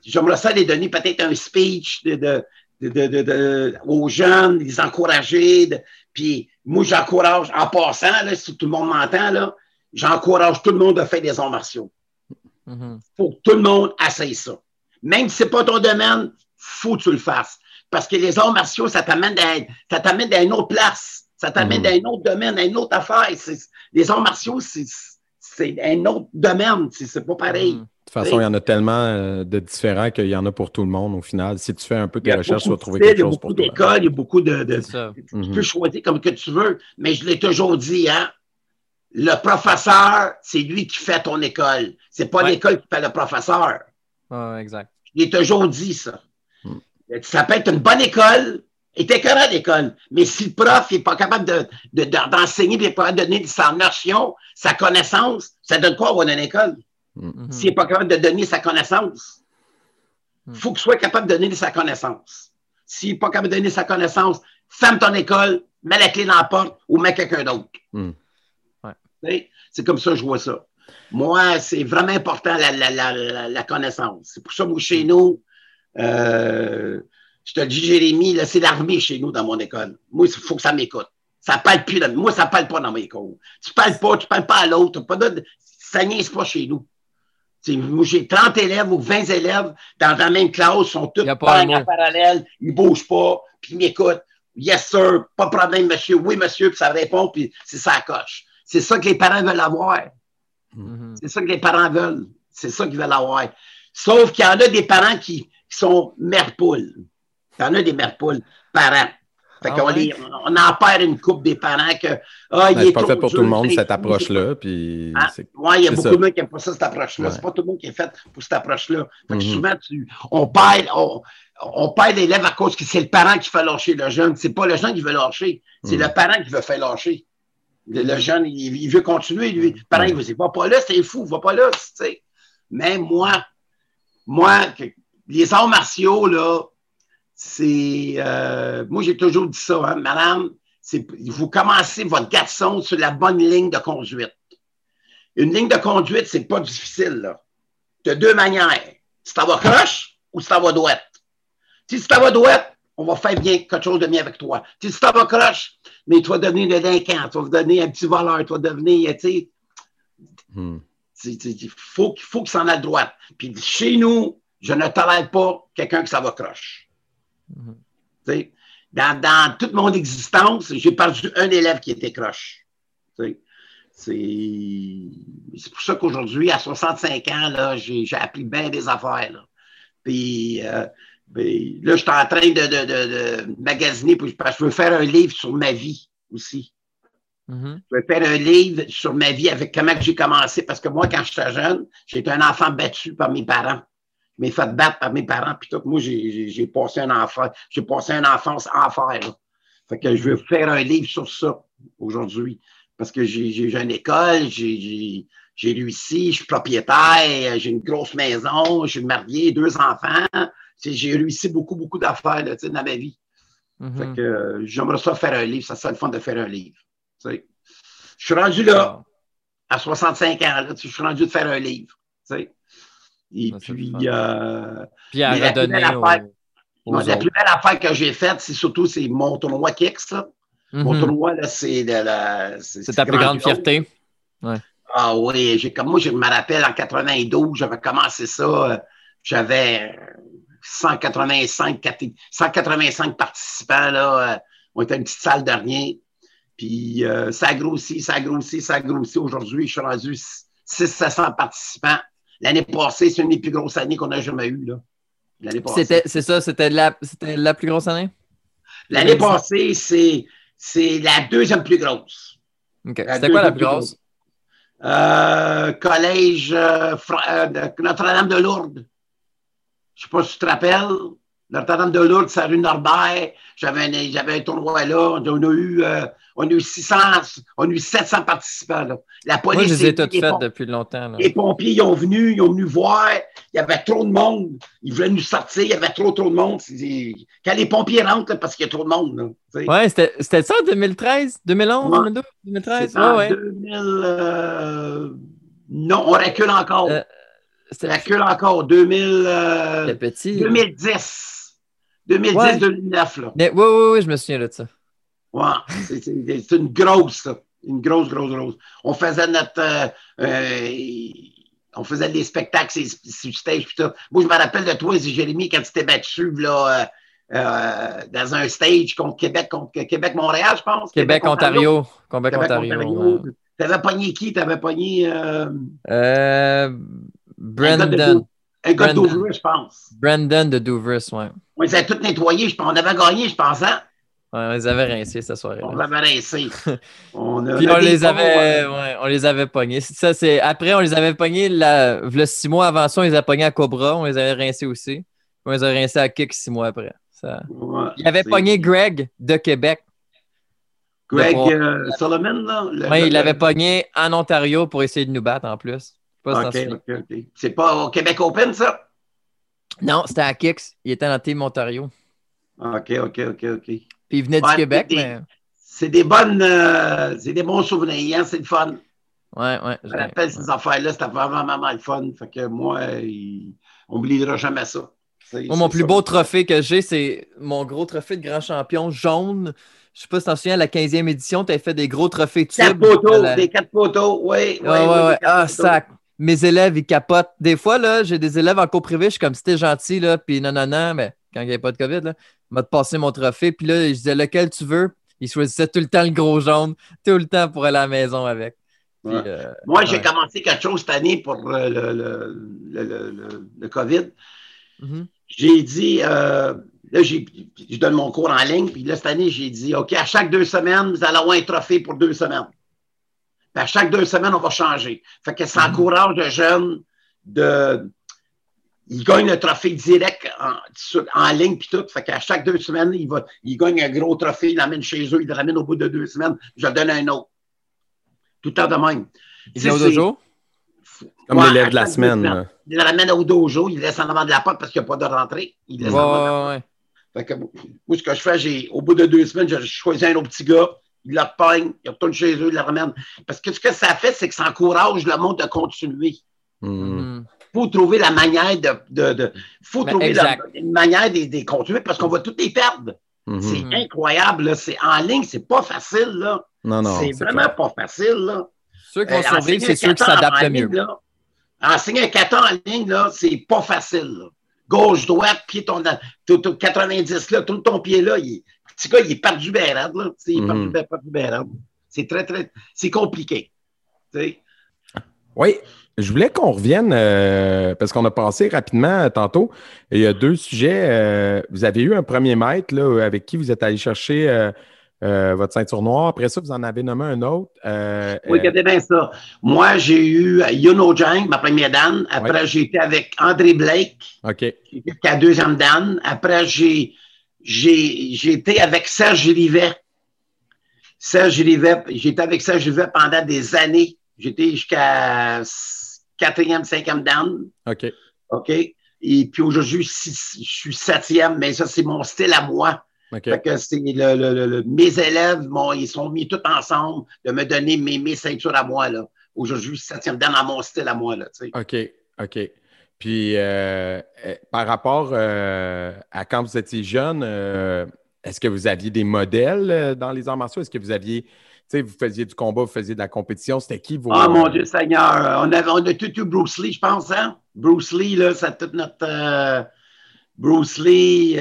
j'aimerais ça les donner peut-être un speech de, de- de- de- aux jeunes, les encourager. puis moi, j'encourage, en passant, là, si tout le monde m'entend, là, j'encourage tout le monde à faire des arts martiaux. Mhm. faut que tout le monde essaye ça. Même si ce n'est pas ton domaine, faut que tu le fasses. Parce que les arts martiaux, ça t'amène t'amène dans une autre place. Ça t'amène Mhm. dans un autre domaine, dans une autre affaire. Les arts martiaux, c'est, c'est un autre domaine. C'est, pas pareil. Mhm. De toute façon, il y en a tellement euh, de différents qu'il y en a pour tout le monde au final. Si tu fais un peu a recherches, tu vas trouver de quelque styles, il y a chose beaucoup pour toi. d'écoles, il y a beaucoup de, de- tu Mhm. peux choisir comme que tu veux, mais je l'ai toujours dit, hein. Le professeur, c'est lui qui fait ton école. C'est pas Ouais. l'école qui fait le professeur. Ouais, exact. Je l'ai toujours dit, ça. Hmm. Ça peut être une bonne école, t'es correct à l'école, mais si le prof n'est pas capable de, de- de- d'enseigner, il n'est pas capable de donner sa notion, sa connaissance, ça donne quoi avoir une école? Mhm. S'il n'est pas capable de donner sa connaissance, il Hmm. faut qu'il soit capable de donner sa connaissance. S'il n'est pas capable de donner sa connaissance, ferme ton école, mets la clé dans la porte ou mets quelqu'un d'autre. Ouais. Sais, C'est comme ça que je vois ça. Moi, c'est vraiment important la, la- la- la- la connaissance. C'est pour ça que chez nous, euh, je te le dis, Jérémy, là, c'est l'armée chez nous dans mon école. Moi, il faut que ça m'écoute. Ça parle plus. dans- Moi, ça parle pas dans mes cours. Tu parles pas, tu parles pas à l'autre. Pas de, ça niaise pas chez nous. Moi, j'ai 30 élèves ou 20 élèves dans la même classe, ils sont tous en parallèle, ils bougent pas, puis ils m'écoutent. Yes, sir, pas de problème, monsieur. Oui, monsieur, puis ça répond, puis c'est ça coche. C'est ça que les parents veulent avoir. Mhm. C'est ça que les parents veulent. C'est ça qu'ils veulent avoir. Sauf qu'il y en a des parents qui, qui sont mère-poules. Il y en a des mères-poules, parents. Fait Ah qu'on ouais? les- on en perd une coupe des parents que, ah, il Ben, est c'est pas fait pour tout le monde, cette approche-là. Puis Hein? c'est- Ouais, il y a beaucoup ça. de monde qui n'aime pas ça, cette approche-là. Ouais. C'est pas tout le monde qui est fait pour cette approche-là. Fait que Mhm. souvent, tu, on perd, on, on perd l'élève à cause que c'est le parent qui fait lâcher le jeune. C'est pas le jeune qui veut lâcher, c'est Mhm. le parent qui veut faire lâcher. Le, le jeune, il, il veut continuer, lui. Le parent, Mhm. il veut dire, va pas là, c'est fou, va pas là, tu sais. Mais moi, moi, que- les arts martiaux, là, c'est. euh, moi, j'ai toujours dit ça, hein, madame, vous commencez votre garçon sur la bonne ligne de conduite. Une ligne de conduite, c'est pas difficile, là. De deux manières. Si t'en vas croche ou si t'en vas droite. Si tu t'en vas droite, on va faire bien quelque chose de bien avec toi. Si tu t'en vas croche, mais tu vas devenir délinquant, tu vas devenir un petit voleur, tu vas devenir, tu sais, Hmm. il faut, qu'il faut qu'il s'en aille droite. Puis chez nous, je ne tolère pas quelqu'un qui s'en va croche. Dans, dans toute mon existence, j'ai perdu un élève qui était croche. C'est pour ça qu'aujourd'hui, à 65 ans, j'ai appris bien des affaires. Là. Puis euh, ben, là, je suis en train de, de, de, de magasiner parce que je veux faire un livre sur ma vie aussi. Mhm. Je vais faire un livre sur ma vie avec comment j'ai commencé. Parce que moi, quand j'étais jeune, j'étais un enfant battu par mes parents. Je m'ai fait battre par mes parents. Puis tout, moi, j'ai- passé un enfant, j'ai passé une enfance en enfer. là. Fait que je veux faire un livre sur ça aujourd'hui. Parce que j'ai une école, j'ai- réussi, je suis propriétaire, j'ai une grosse maison, je suis marié, deux enfants. J'ai réussi beaucoup, beaucoup d'affaires dans ma vie. Mhm. Fait que euh, j'aimerais ça faire un livre. Ça serait le fun de faire un livre. Je suis rendu là, à 65 ans. Là, je suis rendu de faire un livre. tu sais. Et Ça, puis, euh, à la plus belle aux, affaire- aux la plus belle affaire que j'ai faite, c'est surtout c'est mon tournoi Kicks. là. Mon Mhm. tournoi, là, c'est de la. C'est ta plus grande fierté? Ah oui, j'ai comme moi, je me rappelle en 92, j'avais commencé ça, euh, j'avais 185, caté- 185 participants, là. euh, on était une petite salle dernier. Puis euh, ça a grossi, ça a grossi, ça a grossi. Aujourd'hui, je suis rendu 600 participants. L'année passée, c'est une des plus grosses années qu'on a jamais eues. L'année passée. C'est ça, c'était la, c'était la plus grosse année? L'année passée, c'est, c'est la deuxième plus grosse. OK. C'était quoi la plus grosse? Euh, collège euh, Fra- euh, de Notre-Dame de Lourdes. Je sais pas si tu te rappelles. Notre-Dame de Lourdes, c'est à rue Norbert. J'avais un, j'avais un tournoi là. On a eu, euh, on a eu 600, on a eu 700 participants. Là. La police. Moi, je les ai toutes faites pom- depuis longtemps. là. Les pompiers, ils ont venu, ils ont venu voir. Il y avait trop de monde. Ils voulaient nous sortir. Il y avait trop, trop de monde. Quand les pompiers rentrent, là, parce qu'il y a trop de monde. Ouais, c'était, c'était ça, 2013? 2011, Ouais. 2012, 2013? C'est Ouais, en ouais. 2000. euh, Non, on recule encore. Euh, on recule encore. 2000. euh, petit. 2010. 2010, Ouais. 2009, là. Mais, ouais, ouais, ouais, je me souviens de ça. Ouais, c'est- une grosse, ça. Une grosse, grosse, grosse. On faisait notre. euh, euh, on faisait des spectacles sur, stage. Puis ça. Moi, je me rappelle de toi, Jérémy, quand tu t'es battu là, euh, dans un stage contre Québec, contre Québec-Montréal, je pense. Québec-Ontario. Québec-Ontario. Tu avais pogné qui? Tu avais pogné. Euh... Euh, Brendan. Un gars de Douvres, je pense. Brendan de Douvres, oui. On les a tous nettoyés. On avait gagné, je pense, hein? Ouais, on les avait rincés cette soirée. On les avait rincés. on Puis on les avait, ouais, on les avait pognés. Ça, c'est... Après, on les avait pognés la... le six mois avant ça, on les a pognés à Cobra. On les avait rincés aussi. On les a rincés à Kick six mois après. Ça... Ouais, il avait pogné Greg de Québec. Greg euh, Solomon, là? oui, il l'avait pogné en Ontario pour essayer de nous battre en plus. Pas OK, OK, OK. C'est pas au Québec Open, ça? Non, c'était à Kicks. Il était dans Team Ontario. OK, OK, OK, OK. Puis il venait du Québec, mais. C'est des bonnes. Euh, c'est des bons souvenirs, hein? c'est le fun. Ouais, ouais. Je me rappelle ces affaires-là, c'était vraiment, vraiment le fun. Fait que moi, il... on n'oubliera jamais ça. Moi, mon plus beau trophée que j'ai, c'est mon gros trophée de grand champion jaune. Je sais pas si tu t'en souviens, à la 15e édition, tu avais fait des gros trophées tubes. Quatre poteaux, des quatre poteaux, oui. Ouais, ouais, ouais. Ah, ça. Mes élèves, ils capotent. Des fois, là, j'ai des élèves en cours privé, je suis comme, c'était gentil, là, puis non, non, non, mais quand il n'y avait pas de COVID, là, m'a passé mon trophée, puis là, je disais, lequel tu veux? Il choisissait tout le temps le gros jaune, tout le temps pour aller à la maison avec. Euh, Moi, j'ai commencé quelque chose cette année pour euh, le, le, COVID. Mm-hmm. J'ai dit, euh, là, je donne mon cours en ligne, puis là, cette année, j'ai dit, OK, à chaque deux semaines, vous allez avoir un trophée pour deux semaines. Puis à chaque deux semaines, on va changer. Fait que ça mm-hmm. encourage les jeunes de. Ils gagnent le trophée direct en, en ligne, puis tout. Fait qu'à chaque deux semaines, va, ils gagnent un gros trophée, ils l'amènent chez eux, ils le ramènent au bout de deux semaines, je donne un autre. Tout le temps de même. Ils au dojo? Comme l'élève de la semaine. Ils le ramènent au dojo, ils le laissent en avant de la porte parce qu'il n'y a pas de rentrée. En ouais, Fait que, moi, ce que je fais, j'ai, au bout de deux semaines, je choisis un autre petit gars, il la peigne, il retourne chez eux, il la ramène. Parce que ce que ça fait, c'est que ça encourage le monde à continuer. Il mm. faut trouver la manière de. de, de faut trouver la, une manière de, de continuer parce qu'on va tout les perdre. Mm-hmm. C'est incroyable. C'est, en ligne, c'est pas facile. Là. Non, non. C'est, vraiment pas facile. Là. Ceux qui vont euh, survivre, c'est ceux qui s'adaptent le mieux. Là, enseigner un 4 ans en ligne, là, c'est pas facile. Là. Gauche, droite, pied, ton, 90, là, tout ton pied là, il, petit gars, il est perdu bien là. Il est mm -hmm. perdu bien C'est très, très, c'est compliqué. Oui, je voulais qu'on revienne, euh, parce qu'on a passé rapidement euh, tantôt. Il y a deux sujets. Euh, vous avez eu un premier maître là, avec qui vous êtes allé chercher votre ceinture noire. Après ça, vous en avez nommé un autre. oui, regardez bien ça. Moi, j'ai eu Yono Jang, ma première dan. Après, j'ai été avec André Blake. OK. Qui la deuxième dan. Après, j'ai j'ai été avec Serge Rivet. Serge Rivet, j'étais avec Serge Rivet pendant des années. J'étais jusqu'à quatrième, cinquième dan. OK. OK? Et puis aujourd'hui, je suis septième, mais ça, c'est mon style à moi. OK. Fait que c'est le, le, mes élèves, ils sont mis tous ensemble de me donner mes, mes ceintures à moi. là. Aujourd'hui, septième dan à mon style à moi. Là, OK. OK. Puis, euh, euh, par rapport euh, à quand vous étiez jeune, est-ce que vous aviez des modèles dans les arts martiaux? Est-ce que vous aviez, tu sais, vous faisiez du combat, vous faisiez de la compétition? C'était qui vos. Ah, mon Dieu Seigneur! On, avait, on a tout eu Bruce Lee, je pense, hein? Bruce Lee, là, c'est toute notre. Bruce Lee,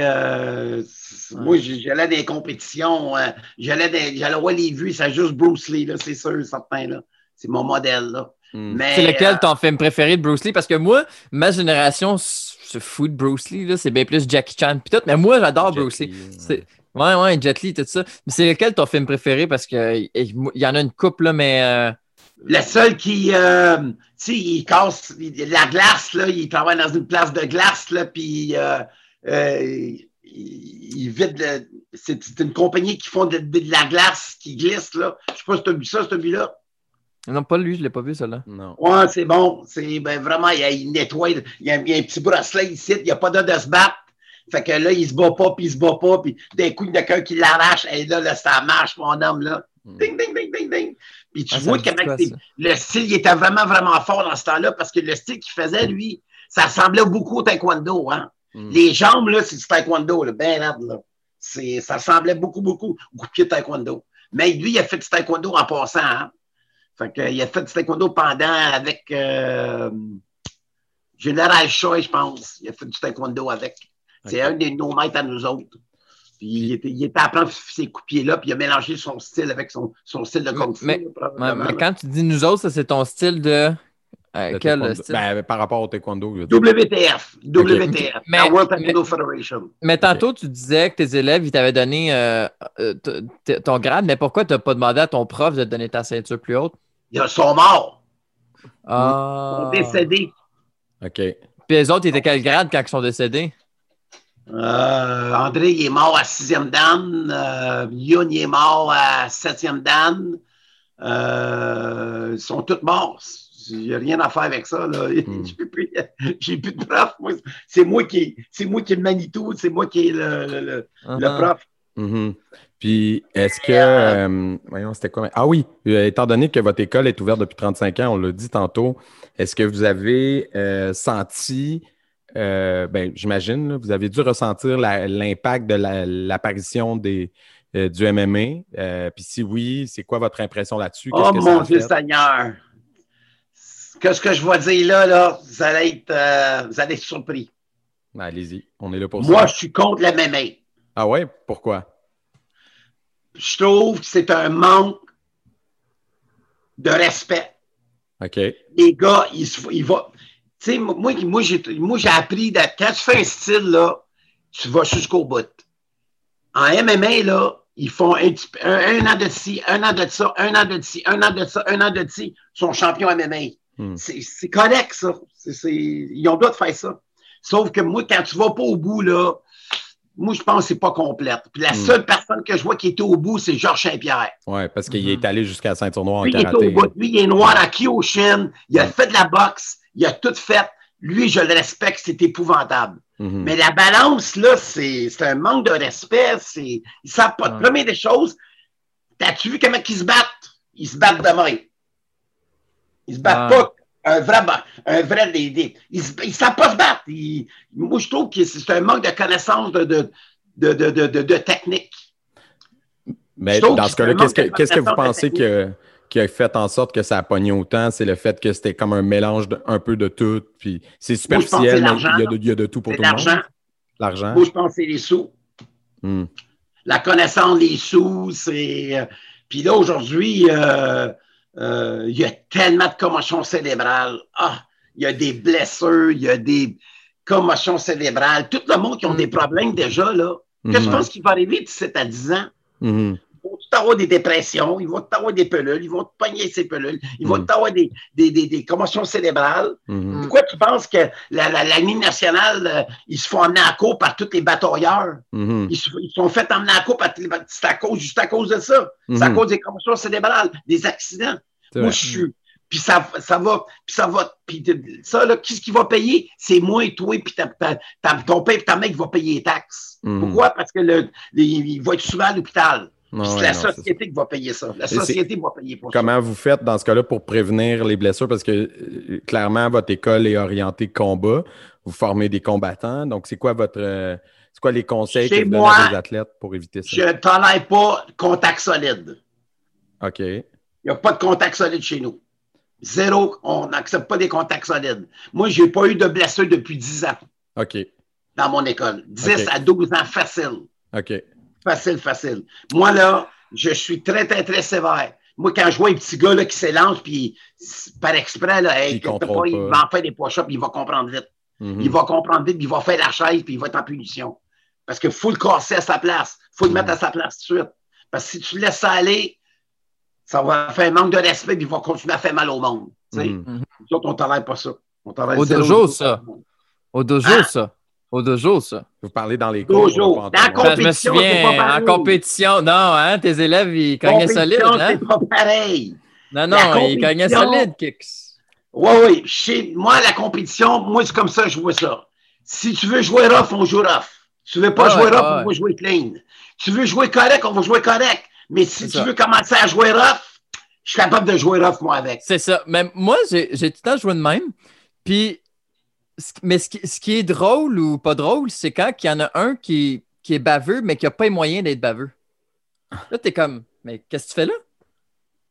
moi, j'allais des compétitions, j'allais, j'allais voir les vues, c'est juste Bruce Lee, là, c'est sûr, certain, là. C'est mon modèle, là. Hmm. C'est lequel ton film préféré de Bruce Lee? Parce que moi, ma génération se fout de Bruce Lee. C'est bien plus Jackie Chan pis tout. Mais moi, j'adore Bruce Lee. Ouais. ouais, Jet Li, tout ça. Mais c'est lequel ton film préféré? Parce qu'il y en a une couple, là, mais. Euh... Le seul qui, euh, tu sais, il casse la glace, là, il travaille dans une place de glace, là, puis euh, euh, il, vide. C'est une compagnie qui font de, la glace qui glisse, là. Je sais pas si tu as vu ça, celui-là. Non, pas lui, je ne l'ai pas vu, celle-là. Non. Ouais, c'est bon. C'est ben, vraiment, il, il nettoie. Il y, a, il y, a, un petit bracelet ici, il n'y a pas d'heure de se battre. Fait que là, il se bat pas, puis il se bat pas, puis d'un coup, il y a quelqu'un qui l'arrache, et là, là, ça marche, mon homme, là. Hmm. Ding, ding, ding, ding, ding. Puis tu ah, vois que le style, il était vraiment, vraiment fort dans ce temps-là, parce que le style qu'il faisait, lui, ça ressemblait beaucoup au taekwondo, hein. Hmm. Les jambes, là, c'est du taekwondo, là, ben là. Ça ressemblait beaucoup, beaucoup au coup de pied de taekwondo. Mais lui, il a fait du taekwondo en passant, hein. Fait que, il a fait du taekwondo pendant avec. Euh, Général Choi, je pense. Il a fait du taekwondo avec. C'est un des nos maîtres à nous autres. Puis il était, il était à apprendre ces coups là puis il a mélangé son style avec son, son style de kung fu. Mais, là, quand tu dis nous autres, ça, c'est ton style de. euh, quel style? Ben, par rapport au taekwondo. je. WTF. WTF. Mais- la World mais- Taekwondo Federation. Mais tantôt, tu disais que tes élèves, ils t'avaient donné euh, euh, ton grade, mais pourquoi tu n'as pas demandé à ton prof de te donner ta ceinture plus haute? Ils sont morts. Ah. Ils sont décédés. OK. Puis les autres, ils étaient quel grade quand ils sont décédés? Euh, André, il est mort à sixième dan. Euh, Youn, il est mort à septième dan. Euh, ils sont tous morts. Il n'y a rien à faire avec ça. là. Hmm. J'ai plus, j'ai plus de prof. moi. C'est moi qui c'est moi qui ai le Manitou, c'est moi qui ai le, le- le- le Ah. Mhm. Puis, est-ce que. euh, euh, voyons, c'était quoi? Ah oui, euh, étant donné que votre école est ouverte depuis 35 ans, on l'a dit tantôt, est-ce que vous avez euh, senti, euh, ben, j'imagine, vous avez dû ressentir l'impact de la- l'apparition des, euh, du MMA? Euh, Puis si oui, c'est quoi votre impression là-dessus? Oh que mon Dieu? Seigneur! Qu'est-ce que je vais dire là, là? Vous allez être, euh, vous allez être surpris. Ben, Allez-y, on est là pour Moi, ça. je suis contre la MMA. Ah ouais? Pourquoi? Je trouve que c'est un manque de respect. OK. les gars, ils, ils vont. Tu sais, moi, moi, j'ai, moi, j'ai appris, de, quand tu fais un style, là, tu vas jusqu'au bout. En MMA, là, ils font un, un, un an de ci, un an de ça, un an de ci, un an de ça, un an de ci. Ils sont champions MMA. C'est, correct, ça. Ils ont le droit de faire ça. Sauf que moi, quand tu vas pas au bout, là, moi, je pense que c'est pas complète. Puis la Hmm. seule personne que je vois qui était au bout, c'est Georges Saint-Pierre. Ouais, parce qu'il est allé jusqu'à la ceinture noire en Lui, il est karaté. au bout. Lui, il est noir à Kyoshin. Il a Ouais. fait de la boxe. Il a tout fait. Lui, je le respecte. C'est épouvantable. Mais la balance, là, c'est c'est un manque de respect. C'est- Ils savent pas. Première des choses, t'as-tu vu comment ils se battent? Ils se battent demain. Ils se battent Ouais. pas. Un vrai, un vrai, des, ils, ils savent pas se battre. Ils- moi, je trouve que c'est un manque de connaissance de, de, de, de, de, technique. Mais dans ce cas-là, qu'est-ce que, que vous pensez que, qui a fait en sorte que ça a pogné autant? C'est le fait que c'était comme un mélange de, un peu de tout, puis c'est Moi, superficiel, mais il y, a de, il y a de tout pour tout le monde. l'argent. L'argent. Moi, je pense que c'est les sous. Hmm. la connaissance des sous, c'est. euh, Puis là, aujourd'hui, euh, euh, il y a tellement de commotions cérébrales. Ah, il y a des blessures, il y a des commotions cérébrales. Tout le monde qui ont Mm. des problèmes déjà, là. Qu'est-ce que Mhm. tu penses qui va arriver de 7 à 10 ans? Mhm. Ils vont tout avoir des dépressions, ils vont tout avoir des pelules, ils vont te pogner ces pelules, ils vont Mm. tout avoir des, des, des, des commotions cérébrales. Mhm. Pourquoi tu penses que la, la, la ligne nationale, euh, ils se font emmener en cours par tous les batailleurs? Mhm. Ils se ils sont fait emmener en coupe. à- C'est à cause, juste à cause de ça. C'est à Mhm. cause des commotions cérébrales, des accidents. C'est Moi, je suis. Puis ça, ça va. Puis ça va. Puis ça, là, qui ce qui va payer? C'est moi et toi, puis ta- ta- ta- ton père et ta mère qui va payer les taxes. Pourquoi? Parce que le, les- il va être souvent à l'hôpital. Non, c'est ouais, la non, société qui va payer ça. La société va payer pour ça. Comment vous faites dans ce cas-là pour prévenir les blessures? Parce que euh, clairement, votre école est orientée combat. Vous formez des combattants. Donc, c'est quoi votre euh, c'est quoi les conseils Chez que vous donnez moi, à athlètes pour éviter ça? Je ne tolère pas contact solide. OK. Il n'y a pas de contact solide chez nous. Zéro, on n'accepte pas des contacts solides. Moi, je n'ai pas eu de blessure depuis 10 ans OK. dans mon école. 10 OK. à 12 ans, facile. OK. Facile, facile. Moi, là, je suis très, très, très sévère. Moi, quand je vois un petit gars là, qui s'élance, puis par exprès, là, hey, Il il va en faire des push-ups, il va comprendre vite. Mhm. Il va comprendre vite, puis il va faire la chaise, puis il va être en punition. Parce qu'il faut le casser à sa place. Il faut le Mhm. mettre à sa place tout de suite. Parce que si tu le laisses ça aller, ça va faire un manque de respect, puis il va continuer à faire mal au monde. Sais? Mhm. Nous autres, on ne tolère pas ça. On Au dojo, ça. Au dojo, Hein? ça. Au dojo, ça. Vous parlez dans les cours. Dojo. pas Dans entendre. Ben, je me Compétition, souviens, en compétition, non, hein, tes élèves, ils cognaient solide, Compétition, hein? c'est pas pareil. Non, La non, ils cognaient compétition- solide, Kicks. Oui, oui. Chez moi, la compétition, moi, c'est comme ça que je vois ça. Si tu veux jouer rough, on joue rough. Tu veux pas jouer ouais, rough, ouais. on va jouer clean. Tu veux jouer correct, on va jouer correct. Mais si tu ça. veux commencer à jouer rough, je suis capable de jouer rough, moi, avec. C'est ça. Mais moi, j'ai tout le temps joué de même. Puis, mais ce qui, ce qui est drôle ou pas drôle, c'est quand il y en a un qui, qui est baveux, mais qui n'a pas les moyens d'être baveux. Là, t'es comme, mais qu'est-ce que tu fais là?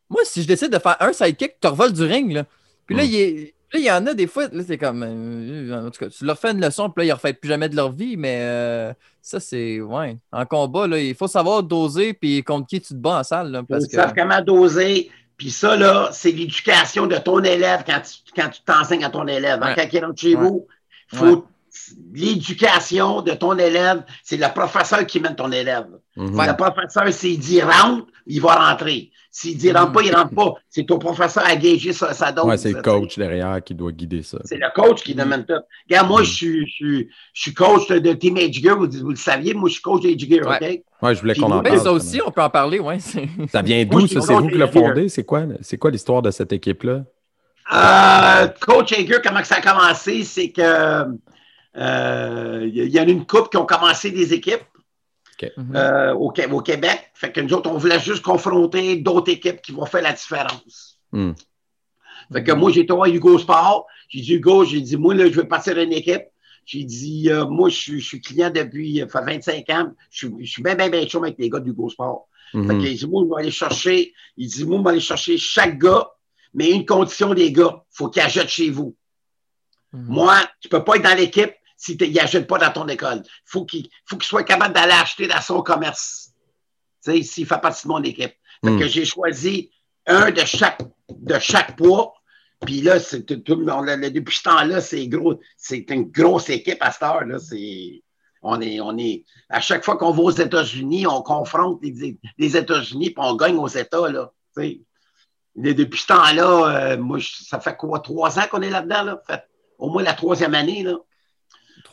Moi, si je décide de faire un sidekick, tu revoles du ring, là. Puis là, Mm. il est. Là, il y en a des fois, là, c'est comme. euh, en tout cas, tu leur fais une leçon, puis là, ils ne refont plus jamais de leur vie, mais euh, ça, c'est. Ouais. En combat, là, il faut savoir doser, puis contre qui tu te bats en salle. Là, parce Ils que... savent comment doser. Puis ça, là, c'est l'éducation de ton élève quand tu quand tu t'enseignes à ton élève. hein. Ouais. Quand il rentre chez Ouais. vous, faut l'éducation de ton élève, c'est le professeur qui mène ton élève. Mhm. Le professeur, s'il dit rentre, il va rentrer. S'il dit rentre pas, il rentre pas. C'est ton professeur à gager sa, sa dose. Ouais, c'est le coach derrière qui doit guider ça. C'est le coach qui demande tout. Regarde, moi, Mm. je suis, je, suis, je suis coach de Team Age Gear, vous, vous le saviez, moi, je suis coach d'Age Gear, Ouais. OK? Ouais, je voulais qu'on en Oui, parle. Oui, ça aussi, on peut en parler, Ça vient d'où, ça? C'est vous qui l'avez fondé? C'est quoi, c'est quoi l'histoire de cette équipe-là? Euh, coach Hager, comment que ça a commencé? C'est que euh, il y, en a une couple qui ont commencé des équipes Mhm. euh, au, Qué- au Québec. Fait que nous autres, on voulait juste confronter d'autres équipes qui vont faire la différence. Hmm. Fait que moi, j'ai été voir Hugo Sport. J'ai dit, Hugo, j'ai dit, moi, là, je veux partir d'une équipe. J'ai dit, euh, moi, je suis, je suis client depuis euh, fait 25 ans. Je suis, je suis bien, bien, bien chaud avec les gars d'Hugo Sport. Mhm. Fait qu'il dit, moi, je vais aller chercher. Il dit, moi, je vais aller chercher chaque gars, mais une condition des gars, faut qu'ils achètent chez vous. Mhm. Moi, tu peux pas être dans l'équipe si tu n'achètes pas dans ton école. Faut qu'il faut qu'il soit capable d'aller acheter dans son commerce. Tu sais, s'il fait partie de mon équipe. Fait Mm. que j'ai choisi un de chaque, de chaque poids. Puis là, c'est tout, le depuis ce temps-là, c'est gros. C'est une grosse équipe à cette heure. Là. C'est, on est, on est, à chaque fois qu'on va aux États-Unis, on confronte les, les États-Unis puis on gagne aux États. Là, tu sais. Mais depuis ce temps-là, euh, moi, ça fait quoi, trois ans qu'on est là-dedans? Là? Fait au moins la troisième année. Là,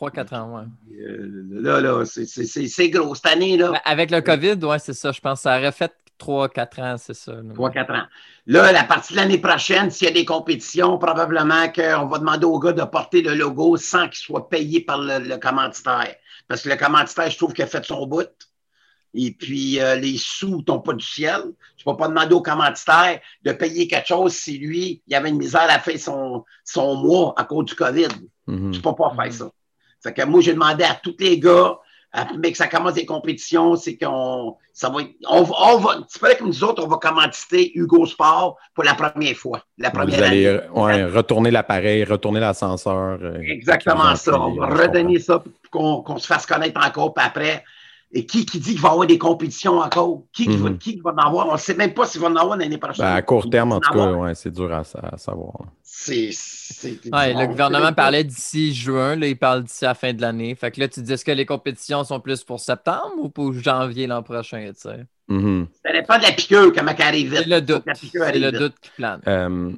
3-4 ans, ouais. Euh, là, là c'est- c'est c'est- c'est gros. Cette année, là, Ben, Avec le COVID, ouais, c'est ça. Je pense que ça aurait fait 3-4 ans, c'est ça. là. 3-4 ans. Là, la partie de l'année prochaine, s'il y a des compétitions, probablement qu'on va demander aux gars de porter le logo sans qu'il soit payé par le, le commanditaire. Parce que le commanditaire, je trouve qu'il a fait son bout. Et puis, euh, les sous ne tombent pas du ciel. Tu ne peux pas demander au commanditaire de payer quelque chose si lui, il avait une misère à faire son, son mois à cause du COVID. Mhm. Tu peux pas faire ça. Fait que moi, j'ai demandé à tous les gars, mais que ça commence des compétitions, c'est qu'on, ça va être, on, va- on va, c'est pas que nous autres, on va commanditer Hugo Sport pour la première fois, la Vous première allez année. ouais, retourner l'appareil, retourner l'ascenseur. euh, Exactement ça. vous On va redonner ça pour qu'on, qu'on se fasse connaître encore, puis après. Et qui, qui dit qu'il va y avoir des compétitions encore? Qui, qui va, Mhm. qui va en avoir? On ne sait même pas s'il va en avoir l'année prochaine. Ben, à court terme, en tout cas, ouais, c'est dur à, à savoir. C'est, Ouais, le gouvernement parlait d'ici juin, là, il parle d'ici à la fin de l'année. Fait que là, tu dis, est-ce que les compétitions sont plus pour septembre ou pour janvier l'an prochain, tu sais? Mhm. Ça dépend de la piqûre, comment elle arrive vite. C'est le doute. C'est le qui plane. Euh,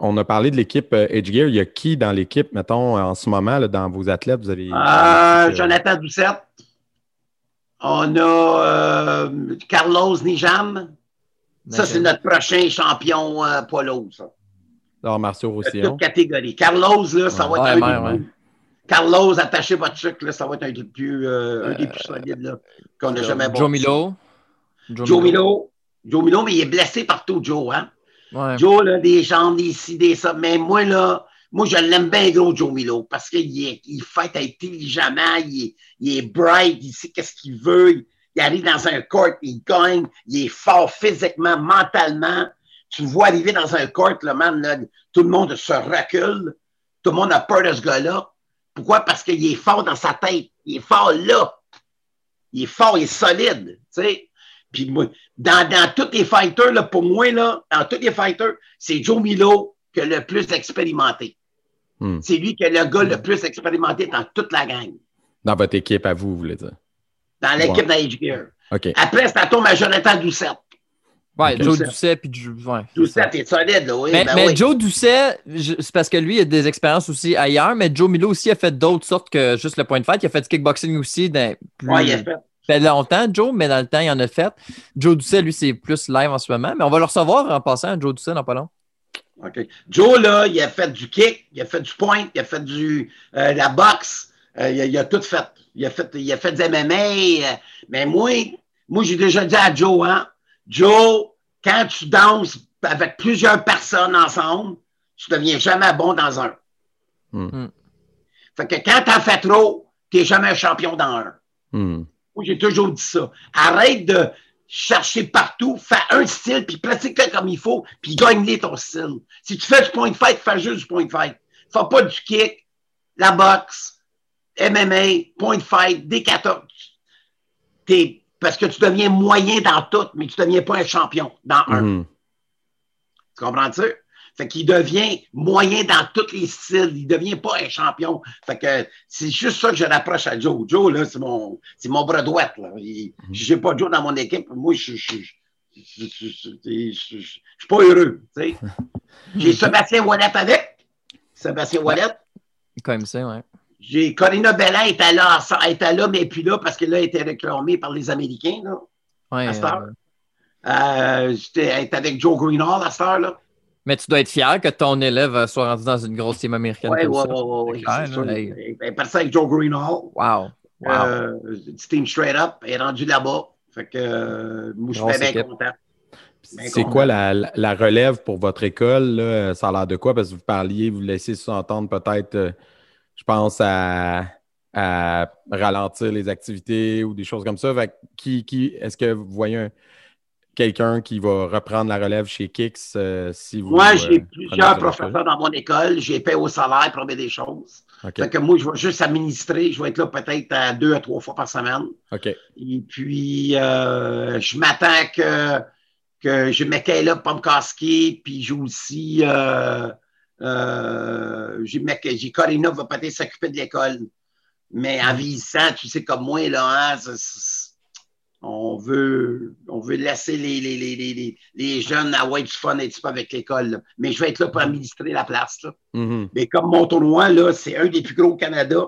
on a parlé de l'équipe euh, Edge Gear. Il y a qui dans l'équipe, mettons, en ce moment, là, dans vos athlètes? Vous avez. Euh, euh, Jonathan Doucette. On a euh, Carlos Nijam. Ça, c'est notre prochain champion euh, lourd, ça. Arts martiaux De Roussillon. toute catégorie. Carlos, là, ça va être un ouais, ouais. Carlos, attachez votre truc, là, ça va être un des plus, euh, un des plus solides là, qu'on n'a jamais Joe. Milo. Joe Milo. Joe Milo, mais il est blessé partout, Joe, hein? Joe, là, des jambes, des ci, des ça. Mais moi, là, moi, je l'aime bien gros, Joe Milo, parce qu'il est, il fait intelligemment, il est, il est bright, il sait qu'est-ce qu'il veut, il, arrive dans un court, il gagne, il est fort physiquement, mentalement. Tu le vois arriver dans un court, le man, là, tout le monde se recule, tout le monde a peur de ce gars-là. Pourquoi? Parce qu'il est fort dans sa tête, il est fort là. Il est fort, il est solide, tu sais. Puis moi, dans, dans tous les fighters, là, pour moi, là, dans tous les fighters, c'est Joe Milo qui le plus expérimenté. Hmm. C'est lui qui est le gars le plus expérimenté dans toute la gang. Dans votre équipe, à vous, vous voulez dire? Dans l'équipe Ouais. d'Age Gear. OK. Après, ça tombe à Jonathan Doucette. Ouais. Joe Doucet puis Joe- ouais. Doucette est solide, là, oui. Mais, ben mais oui. Joe Doucet, c'est parce que lui, il a des expériences aussi ailleurs, mais Joe Milo aussi a fait d'autres sortes que juste le point de fight. Il a fait du kickboxing aussi dans plus, Ouais, il a fait. fait longtemps, Joe, mais dans le temps, il en a fait. Joe Doucet, lui, c'est plus live en ce moment, mais on va le recevoir en passant, Joe Doucet, dans pas long. Joe, là, il a fait du kick, il a fait du point, il a fait du euh, la boxe, euh, il, a, il a tout fait. Il a fait, il a fait du MMA. euh, mais moi, moi, j'ai déjà dit à Joe, hein, Joe, quand tu danses avec plusieurs personnes ensemble, tu deviens jamais bon dans un. Hmm. Fait que quand t'en fais trop, t'es jamais un champion dans un. Hmm. Moi, j'ai toujours dit ça. Arrête de. Chercher partout, fais un style, puis pratique-le comme il faut, puis gagne-les ton style. Si tu fais du point de fight, fais juste du point de fight. Fais pas du kick, la boxe, MMA, point de fight, des 14. T'es, parce que tu deviens moyen dans tout, mais tu deviens pas un champion dans un. Mhm. Tu comprends-tu? Fait qu'il devient moyen dans tous les styles. Il devient pas un champion. Fait que c'est juste ça que je rapproche à Joe. Joe, là, c'est mon, c'est mon bras droit, là. Il- J'ai pas Joe dans mon équipe. Moi, je, je, je, suis pas heureux. J'ai Sébastien Wallet avec. Sébastien Wallet. Comme ça, ouais. J'ai Corina Bellin était là, était là, mais puis là, parce que là, elle était réclamée par les Américains, là. Ouais, À cette euh, heure. Euh, j'étais, elle était avec Joe Greenhall à cette heure, là. Mais tu dois être fier que ton élève euh, soit rendu dans une grosse team américaine. Là, sûr. hey. Elle est partie avec Joe Greenhall. Wow. Wow. Euh, du team straight up. Elle est rendue là-bas. Fait que euh, moi, je suis bien content. C'est quoi la, la- la relève pour votre école? Là? Ça a l'air de quoi? Parce que vous parliez, vous laissez sous-entendre peut-être, euh, je pense, à, à ralentir les activités ou des choses comme ça. Fait que qui, qui, est-ce que vous voyez un- quelqu'un qui va reprendre la relève chez Kix euh, si vous. Moi, euh, j'ai plusieurs professeurs dans mon école. J'ai payé au salaire pour des choses. OK. Fait que moi, je vais juste administrer. Je vais être là peut-être à deux à trois fois par semaine. OK. Et puis, euh, je m'attends que, que j'ai Michaela Pomkowski, puis j'ai aussi euh, euh, j'ai Corina va peut-être s'occuper de l'école. Mais en vieillissant, tu sais, comme moi, là, hein, on veut, on veut laisser les, les, les, les, les, les jeunes avoir du fun un petit peu avec l'école. Mais je vais être là pour administrer la place. Là. Mhm. Mais comme mon tournoi, là, c'est un des plus gros au Canada.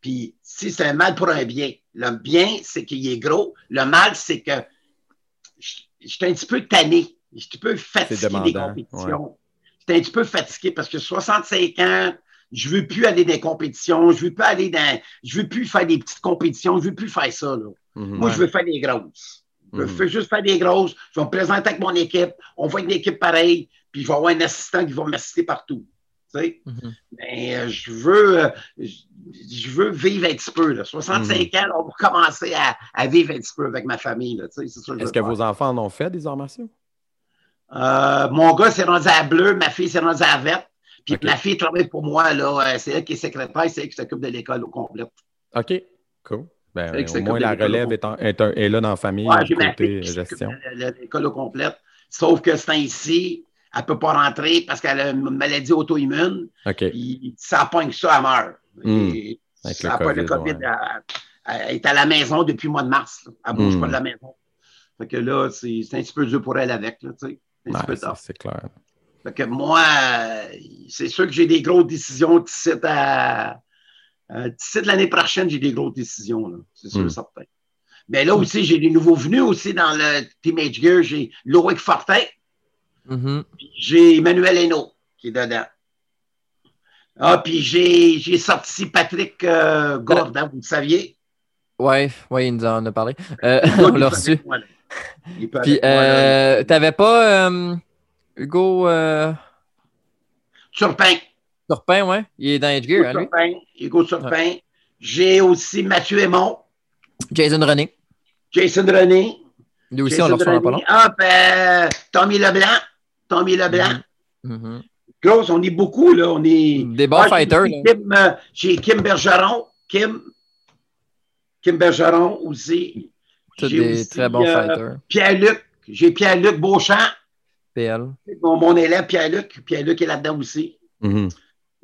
Puis si c'est un mal pour un bien, le bien, c'est qu'il est gros. Le mal, c'est que je je suis un petit peu tanné. Je suis un petit peu fatigué des compétitions. Je suis un petit peu fatigué parce que 65 ans, je veux plus aller dans des compétitions, je veux plus aller dans. Je veux plus faire des petites compétitions, je veux plus faire ça. Là. Mhm. Moi, je veux faire des grosses. Je veux Mhm. juste faire des grosses. Je vais me présenter avec mon équipe. On va être une équipe pareille. Puis je vais avoir un assistant qui va m'assister partout. Tu sais? Mhm. Mais euh, je veux, euh, je, veux vivre un petit peu. Là. 65 Mhm. ans, on va commencer à, à vivre un petit peu avec ma famille. Tu sais, Est-ce veux que vos enfants en ont fait des arts martiaux? Euh, mon gars s'est rendu à bleu, ma fille s'est rendue à verte. Puis ma fille travaille pour moi. Là. C'est elle qui est secrétaire, c'est elle qui s'occupe de l'école au complet. OK. Cool. Ben, au moins, la relève est, en- est un- est là dans la famille, Ouais, côté qui gestion. l'école au complète. Sauf que c'est ici, elle ne peut pas rentrer parce qu'elle a une maladie auto-immune. OK. Puis ça pogne ça, elle meurt. Hmm. Et Avec ça le pas le COVID, COVID. ouais. Elle, elle est à la maison depuis le mois de mars. là. Elle ne bouge Hmm. pas de la maison. Fait que là, c'est un petit peu dur pour elle avec. Là, un Ouais, petit peu tough. c'est clair. Fait que moi, euh, c'est sûr que j'ai des grosses décisions d'ici à. Euh, D'ici de l'année prochaine, j'ai des grosses décisions. C'est sûr, Hmm. certain. Mais là aussi, j'ai des nouveaux venus aussi dans le Teenage Gear. J'ai Loïc Fortin, Mhm. puis j'ai Emmanuel Hainaut qui est dedans. Ah, puis j'ai j'ai sorti Patrick euh, Gordon, vous le saviez. Ouais, ouais, il nous en a parlé. Euh, on l'a reçu. moi, Puis, euh, t'avais pas euh, Hugo euh, Turpin. Turpin, ouais? Il est dans Edge Hugo Gear, hein? Turpin. Hugo Turpin. J'ai aussi Mathieu Aymon, Jason René. Jason René. Lui aussi, Jason on le reçoit dans pas long. Ah, ben, Tommy Leblanc. Tommy Leblanc. Mhm. Grosse, on est beaucoup, là. On est. Des bons Ah, fighters. Kim, euh, J'ai Kim Bergeron. Kim. Kim Bergeron aussi. Tous des aussi, très bons euh, fighters. Pierre-Luc. J'ai Pierre-Luc Beauchamp. PL. Mon, mon élève Pierre-Luc. Pierre-Luc est là-dedans aussi. Mhm.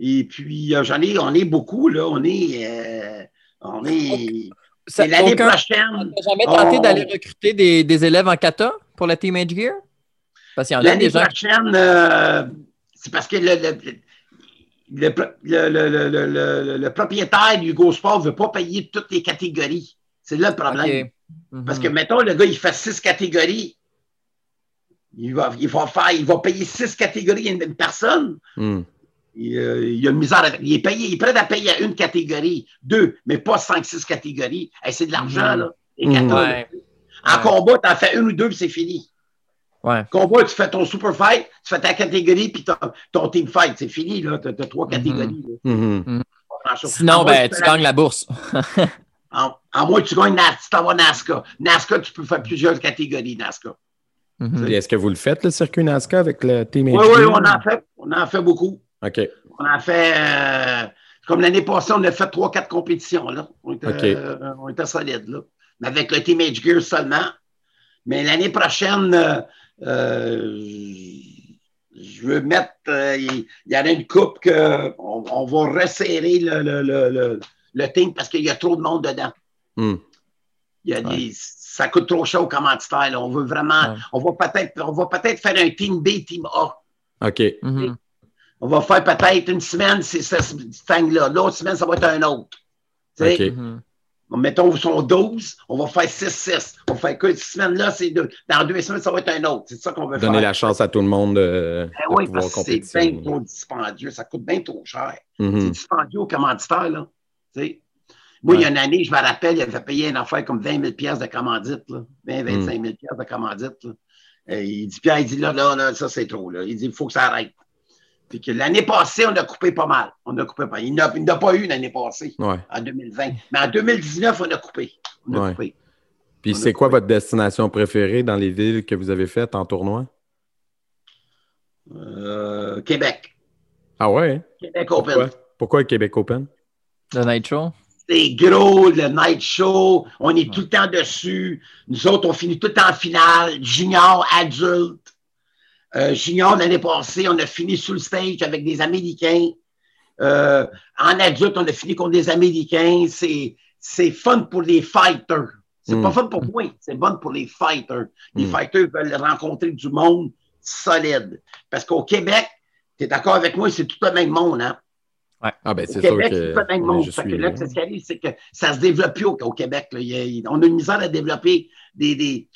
Et puis, euh, j'en ai, on est beaucoup, là. On est. euh, on est. L'année prochaine. T'as jamais tenté Oh. d'aller recruter des, des élèves en kata pour la Team Edge Gear? Parce qu'il y en a L'année des gens. prochaine, euh, c'est parce que le, le, le, le, le- le- le- le- le propriétaire d'Hugo Sport ne veut pas payer toutes les catégories. C'est là le problème. Mhm. Parce que, mettons, le gars, il fait six catégories. Il va, il va, faire, il va payer six catégories à une, personne. Mhm. Il, euh, il a une misère avec. Il est, payé, il est prêt à payer à une catégorie, deux, mais pas cinq, six catégories. Hey, c'est de l'argent, Mhm. là. Ouais. En Ouais. combat, tu en fais une ou deux, puis c'est fini. Ouais. Combat, tu fais ton super fight, tu fais ta catégorie, puis ton, ton team fight. C'est fini, là. Tu as, trois catégories. grand-chose. Sinon, ben, tu la- gagnes la bourse. En, en moins tu gagnes NASCAR, tu t'en vas NASCAR. NASCAR, tu peux faire plusieurs catégories NASCAR. Mhm. Est-ce que vous le faites, le circuit NASCAR, avec le Team Oui, oui, on en fait. On en fait beaucoup. OK. On a fait, euh, comme l'année passée, on a fait trois, quatre compétitions. Là. On, était, OK. euh, on était solide, là. Mais avec le Team Edge Gear seulement. Mais l'année prochaine, euh, euh, je veux mettre, il y en a une coupe qu'on on va resserrer le, le, le, le, le team parce qu'il y a trop de monde dedans. Hmm. Il y a Ouais. des, ça coûte trop cher aux commanditaires. là. On veut vraiment, Ouais. on va peut-être, on va peut-être faire un team B, team A. OK. Mhm. On va faire peut-être une semaine, c'est ce thing-là. L'autre semaine, ça va être un autre. Tu sais, OK. Mhm. Mettons, ils sont 12, on va faire 6-6. On va faire que cette semaine-là, c'est deux. Dans deux semaines, ça va être un autre. C'est ça qu'on veut Donner faire. la chance à tout le monde de, Ben de oui, pouvoir parce que c'est bien trop dispendieux. Ça coûte bien trop cher. C'est Mhm. dispendieux aux commanditaires, là. Tu sais? Moi, il y a une année, je me rappelle, il avait payé une affaire comme 20 000 piastres de commandite, là. 20 25 000 piastres de commandite, là. Euh, il dit, Pierre, il dit, là, là, là, ça, c'est trop, là. Il dit, il faut que ça arrête. Puis que l'année passée, on a coupé pas mal. On a coupé pas mal. Il n'a pas eu l'année passée, Ouais. en 2020. Mais en 2019, on a coupé. On a Ouais. coupé. Puis c'est quoi votre destination préférée dans les villes que vous avez faites en tournoi? Euh, Québec. Ah ouais? hein? Québec Pourquoi? Open. Pourquoi le Québec Open? Le Nitro. C'est gros, le night show. On est tout le temps dessus. Nous autres, on finit tout le temps en finale. Junior, adulte. Euh, junior, l'année passée, on a fini sur le stage avec des Américains. Euh, en adulte, on a fini contre des Américains. C'est, c'est fun pour les fighters. C'est Mm. pas fun pour moi, c'est fun pour les fighters. Les Mm. fighters veulent rencontrer du monde solide. Parce qu'au Québec, tu es d'accord avec moi, c'est tout le même monde, hein? Ah ben Au c'est sûr Québec, que c'est pas le même ouais, monde. Fait que suis là, là. ce qui arrive, c'est que ça se développe plus au, au Québec. là. A- on a une misère à développer des. des-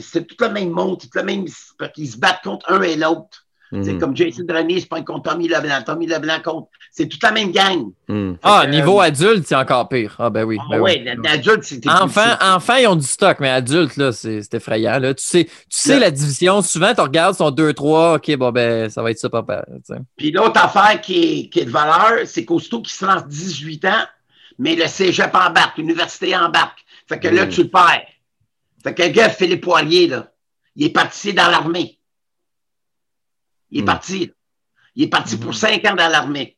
c'est tout le même monde, c'est tout le même. parce qu'ils se battent contre un et l'autre. C'est Mhm. comme Jason Dranier se prend contre Tommy Leblanc. Tommy Leblanc contre. C'est toute la même gang. Mhm. Ah, que, niveau euh, adulte, c'est encore pire. Ah, ben oui. Ah ben ouais, oui. l'adulte, c'était. Enfants, ils ont du stock, mais adultes, là, c'est c'est effrayant. Là. Tu sais, tu sais Là- la division. Souvent, tu regardes, ils sont 2-3. OK, bon, ben, ça va être ça, papa. Puis l'autre affaire qui est, qui est de valeur, c'est qu'aussitôt qu'il se lance 18 ans, mais le cégep embarque, l'université embarque. Fait que là, Mm. tu le perds. Fait que le gars, Philippe Poirier, là, il est parti dans l'armée. Il est Mm. parti. là. Il est parti pour cinq ans dans l'armée.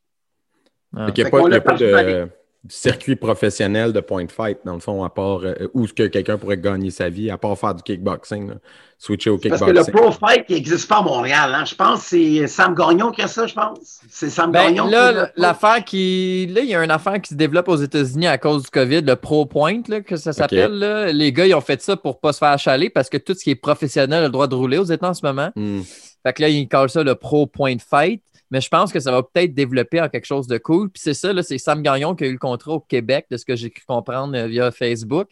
Ah. Qu'il n'y a pas, il y a de circuit professionnel de point fight, dans le fond, à part euh, où que quelqu'un pourrait gagner sa vie, à part faire du kickboxing. là. Switcher au Parce que le kickboxing. pro fight, n'existe pas à Montréal. Hein. Je pense que c'est Sam Gagnon qui a ça, je pense. C'est Sam Ben, Gagnon qui là, a ça. l'affaire qui. Là, il y a une affaire qui se développe aux États-Unis à cause du COVID, le Pro Point, là, que ça s'appelle. là. Les gars, ils ont fait ça pour pas se faire achaler parce que tout ce qui est professionnel a le droit de rouler aux États en ce moment. Mhm. Fait que là, ils callent ça le Pro Point Fight. Mais je pense que ça va peut-être développer en quelque chose de cool. Puis c'est ça, c'est Sam Gagnon qui a eu le contrat au Québec, de ce que j'ai cru comprendre euh, via Facebook.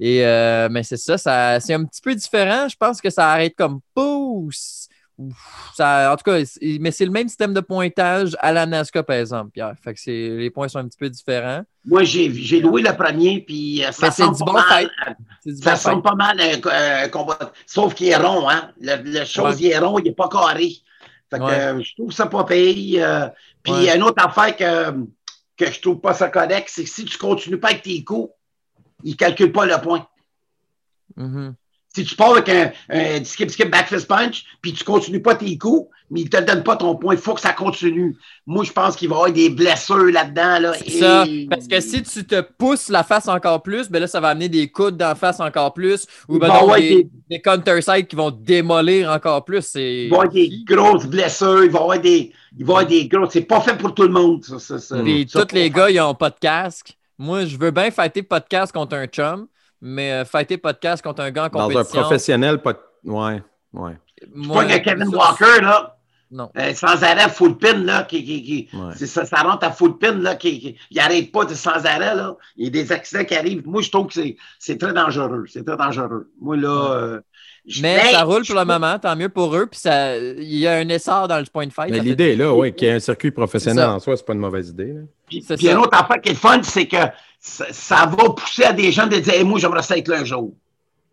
Et euh, mais c'est ça, ça c'est un petit peu différent. Je pense que ça arrête comme pouce. Ça, en tout cas, mais c'est le même système de pointage à la NASCAR, par exemple, Pierre. Fait que les points sont un petit peu différents. Moi, j'ai loué le premier, puis euh, ça du pas bon mal. Ça bon fight. pas mal un, un combat. Sauf qu'il est rond, hein? Le, le chose, Ouais. il est rond, il n'est pas carré. Fait que Ouais. euh, je trouve ça pas payé. euh, puis Ouais. une autre affaire que, que je trouve pas ça correct, c'est que si tu continues pas avec tes coups, ils ne calculent pas le point. Mhm. Si tu pars avec un, un skip, skip, back fist punch, puis tu continues pas tes coups, mais ils ne te donnent pas ton point, il faut que ça continue. Moi, je pense qu'il va y avoir des blessures là-dedans. Là, ça. Parce que si tu te pousses la face encore plus, ben là, ça va amener des coudes d'en face encore plus. Ou ben Il va y donc avoir des, des- des counter-sides qui vont démolir encore plus. Il va y avoir des grosses blessures, il va y avoir des, il va y avoir des grosses. C'est pas fait pour tout le monde, ça. ça, ça. Puis Ça, tous les gars, ils ont pas de casque. Moi, je veux bien fighter casque contre un chum, mais euh, fighter casque contre un gars en Dans un professionnel, pas. de- Ouais, ouais. moi, Pas un Kevin ça, Walker, là, Non. euh, sans arrêt, full pin, là, qui, qui, qui- Ouais. ça, ça rentre à full pin, là, qui, qui arrête pas de sans arrêt, là. Il y a des accidents qui arrivent. Moi, je trouve que c'est, c'est très dangereux. C'est très dangereux. Moi, là, euh, Mais ça roule pour le moment, tant mieux pour eux. Puis ça, il y a un essor dans le point de fight. Mais fait- l'idée est là, oui, qu'il y ait un circuit professionnel en soi, c'est pas une mauvaise idée. là. Puis, puis une autre affaire qui est fun, c'est que ça, ça va pousser à des gens de dire, Hey, moi, j'aimerais ça être là un jour.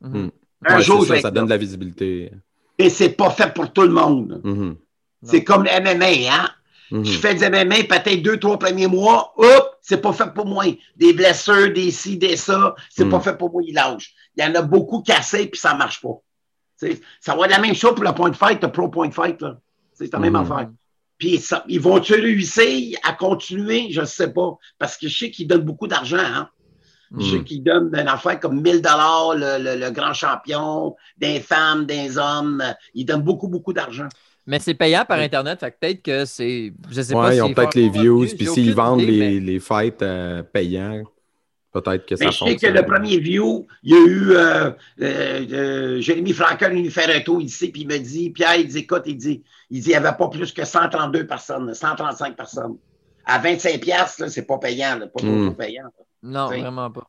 Mhm. Un Ouais, jour, ça, ça donne de la visibilité. Et c'est pas fait pour tout le monde. Mhm. C'est comme le MMA, hein? Mhm. Tu fais du MMA peut-être deux, trois premiers mois, hop, c'est pas fait pour moi. Des blessures, des ci, des ça, c'est Mm. pas fait pour moi, il lâche. Il y en a beaucoup cassés, puis ça marche pas. Ça va être la même chose pour le point de fight, le pro point de fight. là. C'est la même Mm. affaire. Puis ça- ils vont-tu réussir à continuer? Je ne sais pas. Parce que je sais qu'ils donnent beaucoup d'argent. Hein? Je sais qu'ils donnent une affaire comme 1000 dollars le, le- le grand champion, des femmes, des hommes. Ils donnent beaucoup, beaucoup d'argent. Mais c'est payant par Internet, fait que peut-être que c'est. Je sais pas Ouais, ils s'ils ont peut-être les views, puis s'ils vendent idée, les, mais- les fights euh, payants, peut-être que ça Mais je sais que le premier view, il y a eu euh, euh, euh, Jérémy Frankel, il nous fait un tour ici, puis il me dit, Pierre, il dit, écoute, il dit, il dit, il n'y avait pas plus que 132 personnes, 135 personnes. À 25 piastres, là, c'est pas payant, là, pas Mm. toujours payant. Non, T'sais. vraiment pas.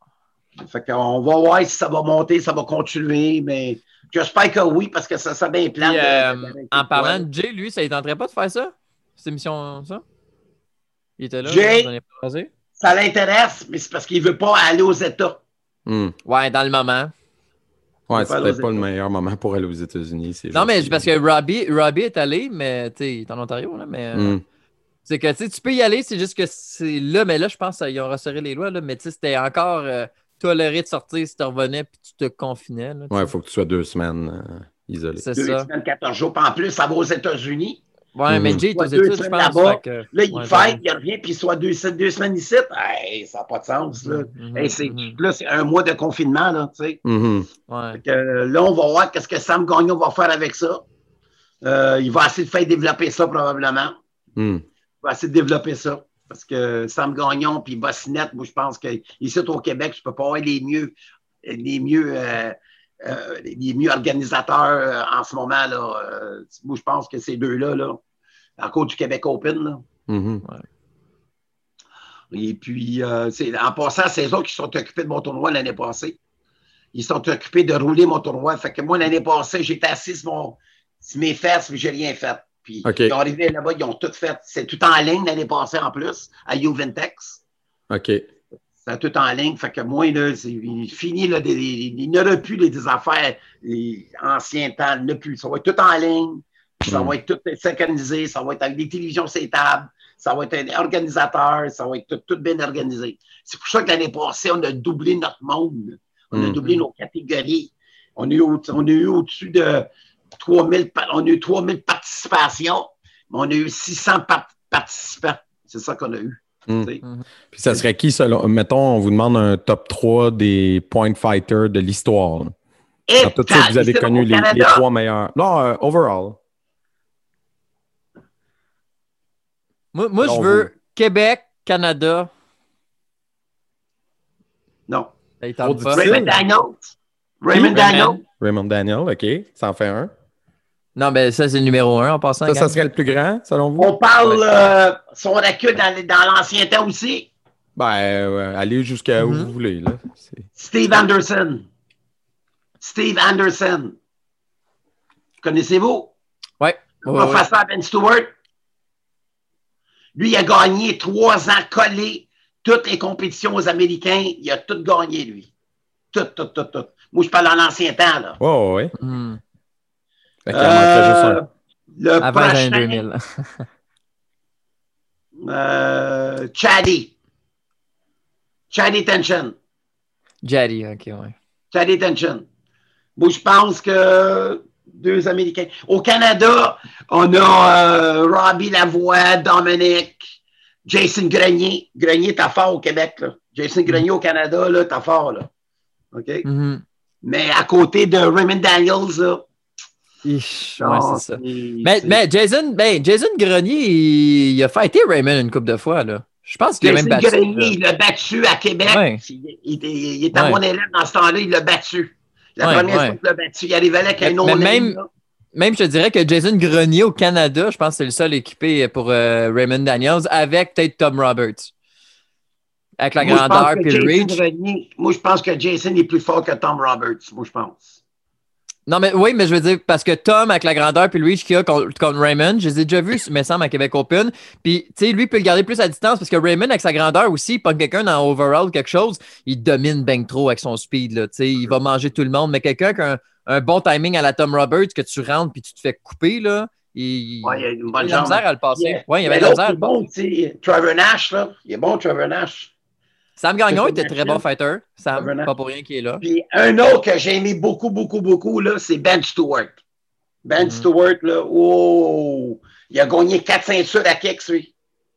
Fait qu'on va voir si ça va monter, ça va continuer, mais j'espère que oui, parce que ça, ça bien euh, en parlant de Jay, lui, ça ne tenterait pas de faire ça? Cette émission, ça? Il était là? Jay? Ça l'intéresse, mais c'est parce qu'il ne veut pas aller aux États. Hmm. Ouais, dans le moment. Ouais, pas peut-être aux pas le meilleur moment pour aller aux États-Unis. Non, mais parce que Robbie, Robbie est allé, mais tu sais, il est en Ontario, là, mais. euh, Hmm. C'est que tu peux y aller, c'est juste que c'est là, mais là, je pense qu'ils ont resserré les lois, là, mais tu sais, c'était encore euh, toléré de sortir si tu revenais puis tu te confinais. Là, Ouais, il faut que tu sois deux semaines euh, isolé. C'est Deux ça. semaines, 14 jours. Puis en plus, ça va aux États-Unis. Ouais, mais Mhm. Jay aux Ouais, deux études, je semaines pense. que- Là, il ouais, fête, il revient, puis il soit deux, deux semaines ici. Hey, ça n'a pas de sens. Là, Mhm, Hey, c'est, mhm. là, c'est un mois de confinement. Là, tu sais. Ouais. Que, là, on va voir qu'est-ce que Sam Gagnon va faire avec ça. Euh, il va essayer de faire développer ça probablement. Hmm. Il va essayer de développer ça. Parce que Sam Gagnon puis Bossinette, moi, je pense qu'ici au Québec, je ne peux pas avoir les mieux, les mieux, euh, euh, les mieux organisateurs euh, en ce moment. Là. Moi, je pense que ces deux-là, là, à cause du Québec Open. Là. Mhm. Et puis, euh, en passant, c'est eux qui sont occupés de mon tournoi l'année passée. Ils sont occupés de rouler mon tournoi. Fait que moi, l'année passée, j'étais assis sur, mon, sur mes fesses, mais j'ai rien fait. Puis, ils sont arrivés là-bas, ils ont tout fait. C'est tout en ligne l'année passée en plus, à Juventex. OK. C'est tout en ligne. Fait que moi, là, c'est est fini, là, des- il n'y aura plus les, des affaires les anciens temps, il plus. Ça va être tout en ligne. Ça Mm. va être tout synchronisé. Ça va être avec des télévisions sur les tables. Ça va être un organisateur. Ça va être tout, tout bien organisé. C'est pour ça que l'année passée, on a doublé notre monde. On a Mm. doublé nos catégories. On au- a eu au-dessus de 3000, pa- on a eu 3000 participations, mais on a eu 600 par- participants. C'est ça qu'on a eu. Mm. tu sais. Puis ça serait qui, selon. Mettons, on vous demande un top 3 des point fighters de l'histoire. Dans tout ça, vous avez connu les, les trois meilleurs. Non, euh, overall. Moi, moi je veux Québec, Canada. Non. Raymond Daniels. Raymond? Daniels. Raymond Daniel, OK. Ça en fait un. Non, mais ça, c'est le numéro un en passant. Ça, ça serait le plus grand, selon vous? On parle Ouais. euh, son recul dans, dans l'ancien temps aussi. Ben, euh, allez jusqu'à où Mhm. vous voulez. Là. C'est- Steve Anderson. Steve Anderson. Connaissez-vous? Ouais. Le Ouais, ouais. professeur Ben Stewart. Lui, il a gagné trois ans collé toutes les compétitions aux Américains. Il a tout gagné, lui. Tout, tout, tout, tout. Moi, je parle dans l'ancien temps, là. Ouais, ouais, ouais. Hmm. Fait qu'il en manquerait juste Euh, le Avant les années prochain, 2000. euh, Chaddy. Chaddy Tension. Jaddy, ok, ouais. Chaddy Tension. Moi, je pense que deux Américains. Au Canada, on a euh, Robbie Lavoie, Dominique, Jason Grenier. Grenier, t'as fort au Québec, là. Jason Grenier au Canada, là, t'as fort, là. OK? Mhm. Mais à côté de Raymond Daniels, là. Ich, ouais, c'est ça. c'est- Mais, Jason, ben, Jason Grenier, il, il a fighté Raymond une couple de fois. Là. Je pense qu'il a même Jason battu. Grenier, là. il l'a battu à Québec. Ouais. Il, il était- il était à Ouais. mon élève dans ce temps-là, il l'a battu. La première fois qu'il l'a battu, il arrivait avec un mais même- Même, je te dirais que Jason Grenier au Canada, je pense que c'est le seul équipé pour euh, Raymond Daniels, avec peut-être Tom Roberts. Avec la Moi, grandeur puis le Jason reach. Grenier- moi, je pense que Jason est plus fort que Tom Roberts. Moi, je pense. Non, mais oui, mais je veux dire, parce que Tom, avec la grandeur puis reach qu'il a contre, contre Raymond, je les ai déjà vus, me semble, à Québec Open. Puis, tu sais, lui, il peut le garder plus à distance parce que Raymond, avec sa grandeur aussi, pas quelqu'un dans overall quelque chose, il domine bien trop avec son speed, là. Tu sais, il va manger tout le monde. Mais quelqu'un qui a un, un bon timing à la Tom Roberts, que tu rentres puis tu te fais couper, là, il, Ouais, il a une il a bonne de la jambe. misère à le passer. Yeah. Oui, il avait de la misère. il bon, tu sais, Trevor Nash, là. Il est bon, Trevor Nash. Sam Gagnon était très bon fighter. Sam, pas pour rien qu'il est là. Puis un autre que j'ai aimé beaucoup, beaucoup, beaucoup, là, c'est Ben Stewart. Ben Mhm. Stewart, là, oh! Il a gagné quatre ceintures à Kex, lui.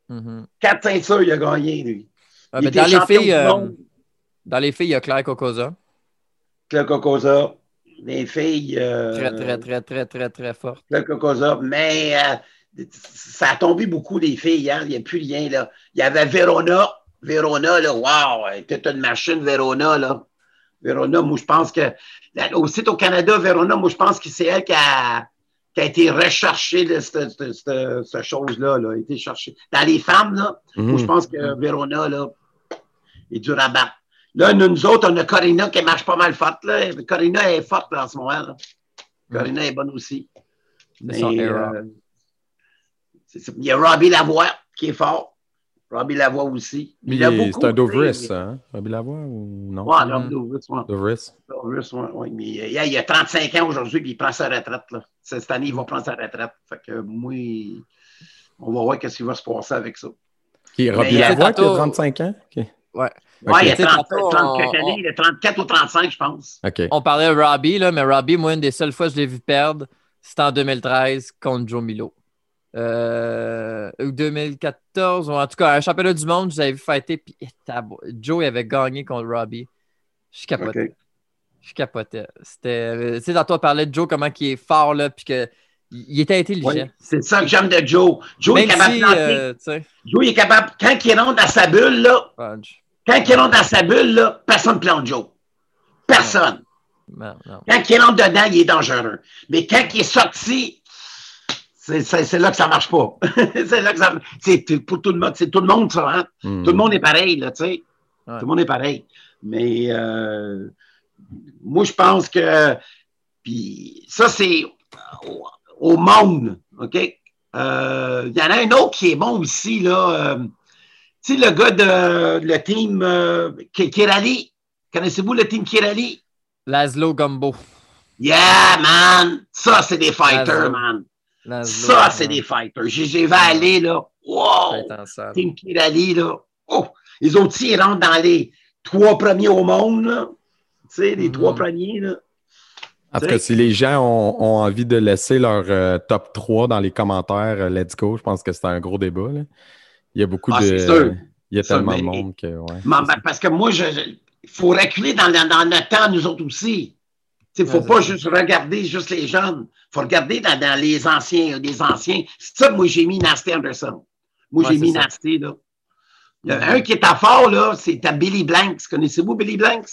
Mhm. Quatre ceintures, il a gagné, lui. Ah, mais dans, les filles, euh, dans les filles, il y a Claire Cocosa. Le Cocosa. Les filles. euh, Très, très, très, très, très, très forte. Le Cocosa. Mais euh, ça a tombé beaucoup, les filles. Hein? Il n'y a plus rien, là. Il y avait Verona. Verona, là, wow! Elle était une machine, Verona, là. Verona, moi, je pense que. Aussi au Canada, Verona, moi, je pense que c'est elle qui a, qui a été recherchée, là, cette, cette- cette- cette chose-là, là, a été cherchée. Dans les femmes, là, Mhm. moi, je pense que Verona, là, est dur à battre. Là, nous, nous autres, on a Corina qui marche pas mal forte. Là. Corina est forte là, en ce moment. Là. Corina est bonne aussi. Mais, euh, il y a Robbie Lavoie qui est fort. Robbie Lavoie aussi. Il a beaucoup, c'est un Dovris, hein? Robbie Lavoie ou non? Ouais, non, Dovris, ouais. Dovris. Dovris, ouais, ouais. Mais il, a, il a 35 ans aujourd'hui, puis il prend sa retraite. Là. Cette année, il va prendre sa retraite. Fait que moi, on va voir qu'est-ce qui va se passer avec ça. Qui est Robbie Mais, euh, Lavoie qui a tantôt- 35 ans? Ok. Ouais. Ouais, il a Tu sais, 30, tantôt, 30 quelques on- années, il a 34 ou 35, je pense. OK. On parlait de Robbie, là, mais Robbie, moi, une des seules fois que je l'ai vu perdre, c'était en 2013 contre Joe Milo. Euh, ou 2014, ou en tout cas, un championnat du monde, je l'avais vu fighter, puis eh, Joe avait gagné contre Robbie. Je capotais. OK. Je capotais. C'était. euh, Tu sais, tantôt, on parlait de Joe, comment il est fort, là, puis que. Il était intelligent. Oui, c'est ça que j'aime de Joe. Joe Même est capable si, de planter. euh, Joe il est capable, quand il rentre dans sa bulle, là, quand il rentre dans sa bulle, là, personne ne plante Joe. Personne. Non, non. Quand il rentre dedans, il est dangereux. Mais quand il est sorti, c'est là que ça marche pas. c'est là que ça. C'est pour tout le monde. C'est tout le monde, ça. Hein? Hmm. Tout le monde est pareil, là, tu sais. Ouais. Tout le monde est pareil. Mais euh, moi, je pense que. Puis ça, c'est au, au monde, OK? Euh, Il y en a un autre qui est bon aussi, là. euh, tu sais, le gars de le team euh, Ki- Kirali. Connaissez-vous le team Kirali? Laszlo Gumbo. Yeah, man! Ça, c'est des fighters, Laszlo. man. Ça, c'est ouais. des fighters. Vu aller, là. Wow! Team Kirali, là. Oh! Les autres, ils rentrent dans les trois premiers au monde, là. Tu sais, les trois premiers, là. En tout cas, si les gens ont, ont envie de laisser leur euh, top 3 dans les commentaires, euh, let's go. Je pense que c'est un gros débat. là. Il y a beaucoup Ah, de. sûr. Il y a tellement de mais- monde que. Ouais, Mais- parce que moi, il faut reculer dans, le- dans notre temps, nous autres aussi. Il ne faut Ouais, pas juste regarder juste les jeunes. Il faut regarder dans, dans les anciens, les anciens. C'est ça, moi, j'ai mis Nasty Anderson. Moi, Ouais, j'ai mis ça. Nasty, là. Il y en a un qui est à fort, là, c'est à Billy Blanks. Connaissez-vous Billy Blanks?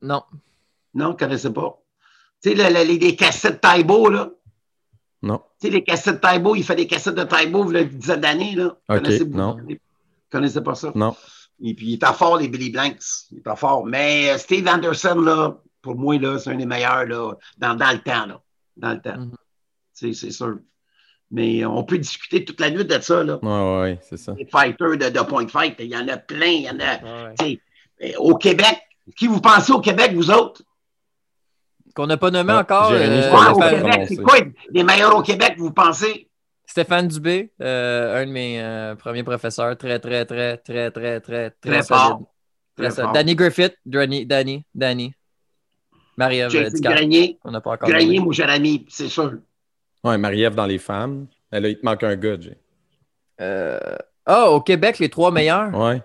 Non. Non, vous ne connaissez pas. Tu sais, le- le- les, les cassettes Taibo, là. Non. Tu sais, les cassettes Taibo, il fait des cassettes de Taibo, il y a une dizaine d'années, là. Ok, Connaissez-vous? non. Vous connaissez pas ça? Non. Et puis, il est à fort, les Billy Blanks. Il est à fort. Mais euh, Steve Anderson, là, pour moi, là, c'est un des meilleurs là, dans, dans le temps. Là, dans le temps. Sais, C'est sûr. Mais on peut discuter toute la nuit de ça. Là. Ouais, ouais, c'est ça. Les fighters de, de point fight, il y en a plein. Il y en a. Ouais. tu sais, euh, Au Québec, qui vous pensez au Québec, vous autres? Qu'on n'a pas nommé Ouais, encore. Euh, au Québec, c'est quoi les meilleurs au Québec, vous pensez? Stéphane Dubé, euh, un de mes euh, premiers professeurs, très, très, très, très, très, très, très, Très solide. fort. Très Très fort. Danny Griffith, Danny, Danny, Danny. Marie-Ève. Grenier. On n'a pas encore mon cher ami, c'est sûr. Ouais, Marie-Ève dans les femmes. Là, il te manque un gars, Jay. Euh, Ah, au Québec, les trois meilleurs? Ouais.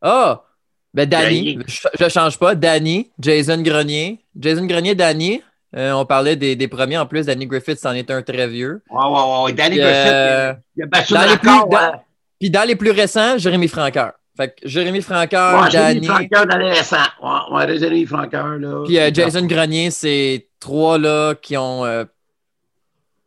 Ah! Ben, Danny. Je ne change pas. Danny, Jason Grenier. Jason Grenier, Danny. Euh, on parlait des, des premiers. En plus, Danny Griffith, c'en est un très vieux. Ouais, ouais, ouais. Danny Griffith, euh, il a battu dans le les plus- dans- ouais. Puis dans les plus récents, Jérémy Franqueur. Fait que Jérémy Franqueur, Ouais, Jérémy Danny. Franqueur dans les récents. Ouais, ouais, Jérémy Franqueur, là. Puis euh, Jason Grenier, c'est trois là qui ont euh,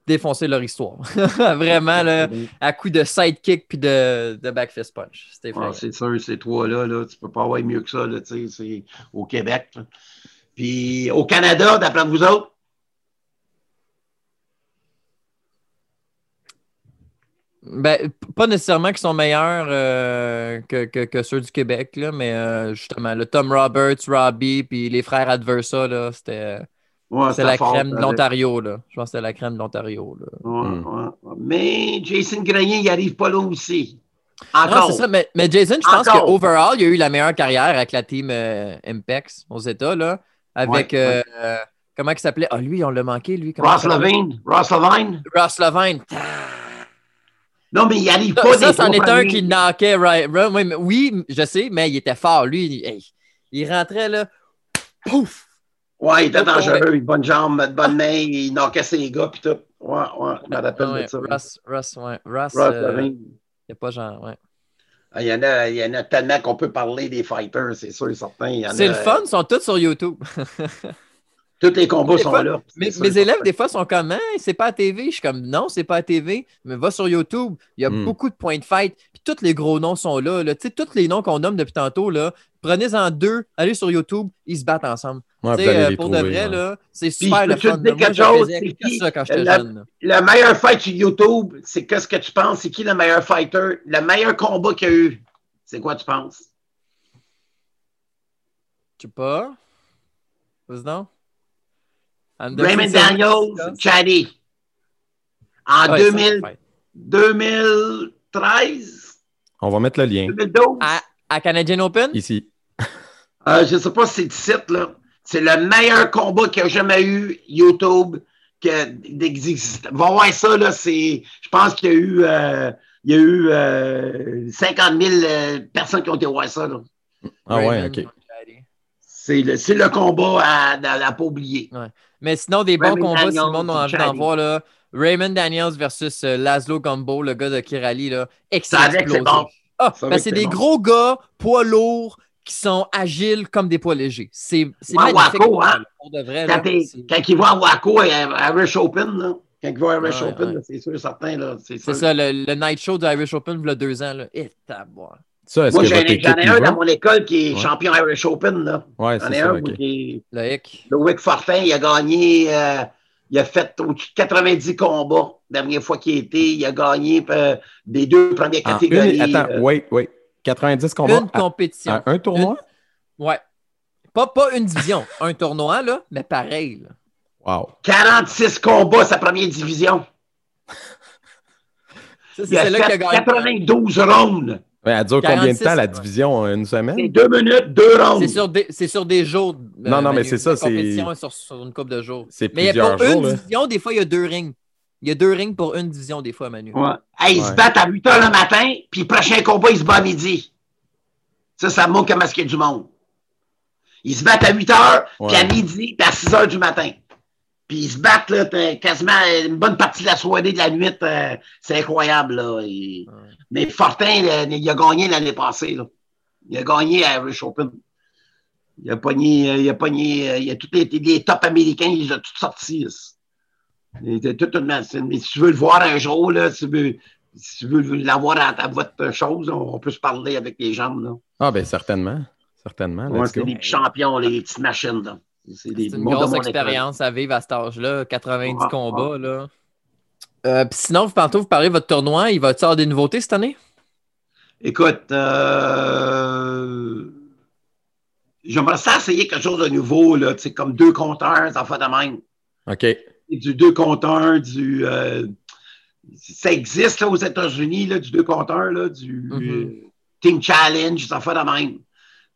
défoncé leur histoire. Vraiment, là, à coup de sidekick puis de, de backfist punch. C'était Ouais, effrayant. c'est sûr, ces trois-là, là, tu peux pas avoir mieux que ça, là, tu sais, c'est au Québec. là. Puis au Canada, d'après vous autres, Ben, pas nécessairement qu'ils sont meilleurs euh, que, que, que ceux du Québec, là, mais euh, justement, le Tom Roberts, Robbie, puis les frères Adversa, là, c'était. Ouais, C'est c'était la crème de l'Ontario, là. Je pense que c'était la crème de l'Ontario, là. Ouais, Hmm. ouais. Mais Jason Grenier, il arrive pas là aussi. Non, Encore. c'est ça, mais, mais Jason, je pense qu'overall, il a eu la meilleure carrière avec la team euh, Impex aux États, là. Avec, Ouais, euh, euh, comment il s'appelait? Ah, lui, on l'a manqué, lui. Ross? Levine. Ross Levine. Ross Levine. Non, mais il arrive pas ça, c'en est un qui knockait. Right, oui, mais- oui, je sais, mais il était fort. Lui, il, hey, il rentrait là. Pouf! Ouais, il était Ouais. dangereux. Une bonne jambe, une bonne main. Il knockait ses gars, puis tout. Ouais, ouais, je me rappelle Ouais, de ça. Russ, Russ, ouais. Russ, euh, il pas genre, ouais. Ah, Il y, en a, il y en a tellement qu'on peut parler des fighters, c'est sûr et certain. C'est a- le fun, ils sont tous sur YouTube. Tous les combats sont fois, là. Mes, élèves, des fois, sont comme, Hein, c'est pas à TV. Je suis comme, non, c'est pas à TV, mais va sur YouTube. Il y a Hmm. beaucoup de points de fight. Puis tous les gros noms sont là. là. Tu sais, tous les noms qu'on nomme depuis tantôt, là, prenez-en deux, allez sur YouTube, ils se battent ensemble. Ouais, euh, pour de vrai, ouais. là, c'est super le fun. Moi, quelque je chose, faisais c'est que qui? ça quand j'étais La- jeune. là. Le meilleur fight sur YouTube, c'est qu'est-ce que tu penses? C'est qui le meilleur fighter? Le meilleur combat qu'il y a eu? C'est quoi tu penses? Je sais pas. Vas-y donc. Anderson Raymond Silva, Daniels? Chaddy. En Ouais, ça, 2000 c'est fight. 2013, On va mettre le lien 2012. À, à Canadian Open? ici. Euh, je ne sais pas si c'est du site, là. C'est le meilleur combat qu'il y a jamais eu, YouTube, que d'existe. Va voir ça, là. C'est, je pense qu'il y a eu, euh, il y a eu euh, 50 000 euh, personnes qui ont été voir ça, là. Ah ouais, ok. C'est le, c'est le combat à, à, à pas oublier. Mais sinon, des bons Raymond combats, si le monde a envie d'en voir, là. Raymond Daniels versus euh, Laszlo Gumbo, le gars de Kirali, là. Avec, c'est bon. Ah, ben, des bon. gros gars, poids lourds, qui sont agiles comme des poids légers. C'est c'est Ouais, magnifique. Waco, hein? Pour de vrai, là. Quand, t'es- C'est quand il va à Waco à à Irish Open, là, quand il va à Irish Ouais, Open, c'est sûr, certain, là. C'est ça, le, le night show du Irish Open, il y a deux ans, là. Et. Ça, est-ce Moi, que j'en ai, un dans mon école qui est Ouais. champion Irish Open, là. Ouais, J'en c'est ai ça, un ok. qui est. Le. Loïc Fortin, il a gagné, euh, il a fait au-dessus de 90 combats. La dernière fois qu'il était, il a gagné euh, des deux premières En catégories. une- attends, euh, wait, wait. 90 combats Une à- compétition. à un tournoi? Ouais. Pas, pas une division, un tournoi, là, mais pareil. là. Wow. 46 combats, sa première division. Ça, Il c'est a celle-là qui a fait gagné. 92 rounds. Ouais, elle dure combien de 46, temps, la division? Une C'est semaine? deux minutes, deux rounds. C'est sur des, c'est sur des jours. euh, Non, non, mais c'est ça, La c'est- compétition est sur, sur une couple de jours. C'est Mais pour jours, une là. division, des fois, il y a deux rings. Il y a deux rings pour une division, des fois, Manu. Ouais. Hey, ils Ouais. se battent à 8 h le matin, puis le prochain combat, ils se battent à midi. Ça, ça montre comment est-ce qu'il y a du monde. Ils se battent à 8 h, puis à midi, puis à 6 h du matin. Puis ils se battent là, quasiment une bonne partie de la soirée, de la nuit. euh, c'est incroyable. Là. Et- Mais Fortin, là, il a gagné l'année passée. Là. Il a gagné à Irish Open. Il a pogné, euh, il a pogné, euh, il a tous les, les top américains, il les a tous sortis. était tout une. Mais si tu veux le voir un jour, là, si tu veux, si tu veux l'avoir à, à votre chose, on, peut se parler avec les gens. Là. Ah, ben certainement. Certainement. Ouais, c'est petits champions, les petites machines. là. C'est une grosse expérience à vivre à cet âge-là, 90 Ouais, combats. Là. Euh, sinon, vous, tantôt, vous parlez de votre tournoi. Il va-t-il y avoir des nouveautés cette année? Écoute, euh, j'aimerais ça essayer quelque chose de nouveau, là, comme deux compteurs, ça fait de même. OK. Du deux compteurs, du. euh, ça existe là, aux États-Unis, du deux compteurs, là, du Mhm. euh, Team Challenge, ça fait de même.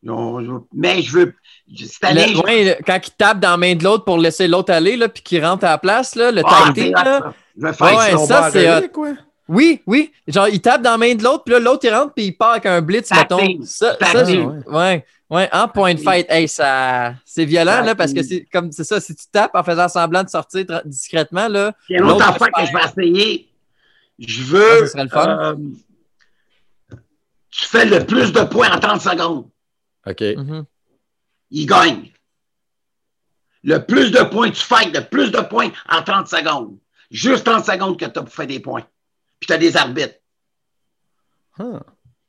On- mais je veux. Cette année, Le- je- ouais, le- quand il tape dans la main de l'autre pour laisser l'autre aller, là, puis qu'il rentre à la place, là, le Ah, c'est là. ça. je vais faire Ouais, ça. c'est quoi? Oui, oui. Genre, il tape dans la main de l'autre, puis là, l'autre, il rentre, puis il part avec un blitz, mettons. Ça, ça, ouais. Ouais, en point de fight, hey, ça, c'est violent, là, parce que c'est comme, c'est ça, si tu tapes en faisant semblant de sortir discrètement, là, Il y a une autre affaire que je vais essayer. Je Ah, veux. ça serait le fun. euh, tu fais le plus de points en 30 secondes. OK. mhm. il gagne. Le plus de points tu fais, le plus de points en 30 secondes. Juste 30 secondes que tu as pour faire des points. Puis tu as des arbitres.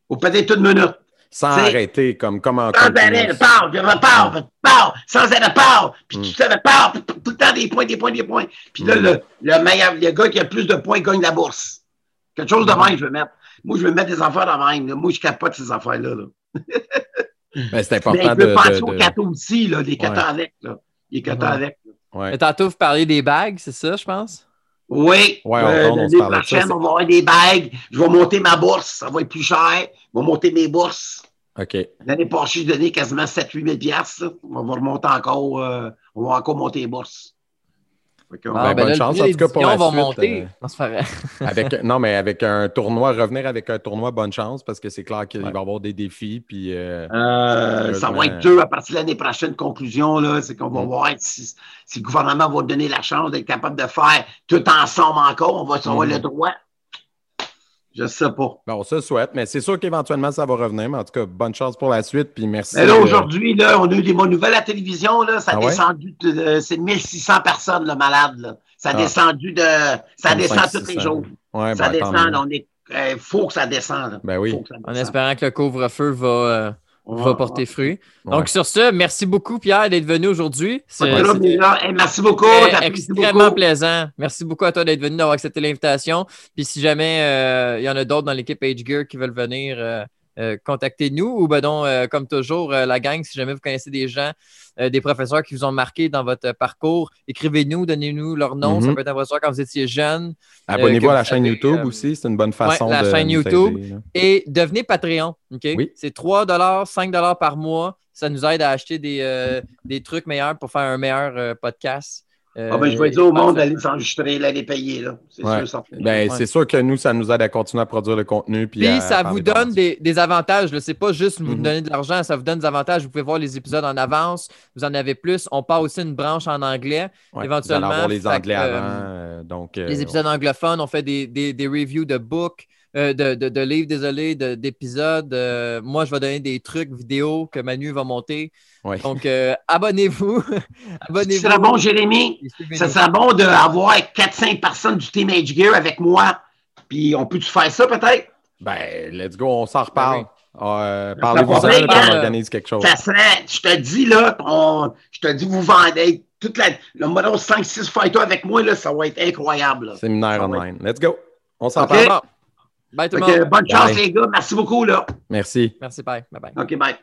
Ou peut-être une minute. Sans arrêter, comme, comme en Sans arrêt, parle, puis parle, parle, sans arrêt, parle. Puis Mm. tu te tout le temps des points, des points, des points. Puis là, Mm. le, le meilleur, le gars qui a le plus de points gagne la bourse. Quelque chose de Mm. même, je veux mettre. Moi, je veux mettre des affaires de même. là. Moi, je capote ces affaires-là. là. Ben, c'est Mais important de. penser de- aux de- aussi, là, les Ouais. avec. Là. Les cadeaux Ouais. avec. là. Ouais. Mais Tantôt, vous parliez des bagues, c'est ça, je pense? Oui. Ouais, on Euh, on prochaine, on va avoir des bagues. Je vais monter ma bourse. Ça va être plus cher. Je vais monter mes bourses. OK. L'année passée, je donnais quasiment 7-8 000 piastres. On va remonter encore. euh, on va encore monter les bourses. Que, ben, Ah, bonne là, chance, en tout cas, pour la suite, monter. euh. Avec, non, mais avec un tournoi, revenir avec un tournoi, bonne chance, parce que c'est clair qu'il Ouais. va y avoir des défis. Puis, euh, Euh, ça va être dur à partir de l'année prochaine. Conclusion, là, c'est qu'on va Mm. voir si, si le gouvernement va donner la chance d'être capable de faire tout ensemble encore. On va avoir Mm. le droit. Je sais pas. bon, on se le souhaite, mais c'est sûr qu'éventuellement, ça va revenir. Mais en tout cas, bonne chance pour la suite. Puis merci. Mais là, euh, aujourd'hui, là, on a eu des bonnes nouvelles à la télévision. Là, ça a Ah ouais? descendu, de- euh, c'est 1600 personnes, le malade. Là. Ça a Ah. descendu de. Ça descend 500, tous les 600. jours. Ouais, ça ben, descend. mieux. On est. Il faut que ça descende. Ben oui. En espérant que le couvre-feu va, euh, va porter fruit. Ouais. Donc, sur ce, merci beaucoup, Pierre, d'être venu aujourd'hui. Hey, merci beaucoup. Extrêmement beaucoup. plaisant. Merci beaucoup à toi d'être venu, d'avoir accepté l'invitation. Puis si jamais euh, il y en a d'autres dans l'équipe Age Gear qui veulent venir, euh, contactez-nous ou ben donc, euh, comme toujours, euh, la gang, si jamais vous connaissez des gens, euh, des professeurs qui vous ont marqué dans votre parcours, écrivez-nous, donnez-nous leur nom. Ça Mhm. peut être un professeur quand vous étiez jeune. Abonnez-vous à la chaîne YouTube euh, aussi. C'est une bonne façon la de. chaîne YouTube. aider. Et devenez Patreon. Oui. C'est 3 5 par mois. Ça nous aide à acheter des, euh, des trucs meilleurs pour faire un meilleur euh, podcast. Euh, Ah, ben, je vais dire au monde d'aller s'enregistrer, d'aller payer. Là. C'est Ouais. sûr, ça. Ben, Ouais. c'est sûr que nous, ça nous aide à continuer à produire le contenu. Puis, Puis à ça vous donne des, des avantages. Ce n'est pas juste vous Mhm. donner de l'argent, ça vous donne des avantages. Vous pouvez voir les épisodes en avance. Vous en avez plus. On part aussi une branche en anglais. Ouais, éventuellement, Vous allez avoir les que, Anglais euh, avant. euh, donc, euh, Les épisodes anglophones, on fait des, des, des reviews de books, euh, de, de, de livres, désolé, de- d'épisodes. Euh, moi, je vais donner des trucs vidéo que Manu va monter. Ouais. Donc, euh, abonnez-vous. Ce serait bon, Jérémy. Ça serait bon d'avoir 4-5 personnes du Team Age Gear avec moi. Puis on peut-tu faire ça peut-être? Ben, let's go, on s'en reparle. Ben Euh, Ça Parlez-vous-en, on euh, organise quelque chose. Ça serait, je te dis là, on- je te dis, vous vendez toute la, le modèle 5-6 fighters avec moi, là, ça va être incroyable. là. Séminaire online. Let's go. On s'en Ok. parle. Bye tout Fait le monde. bonne chance, Bye. les gars. Merci beaucoup. Là. Merci. Merci, bye. Bye bye. OK, bye.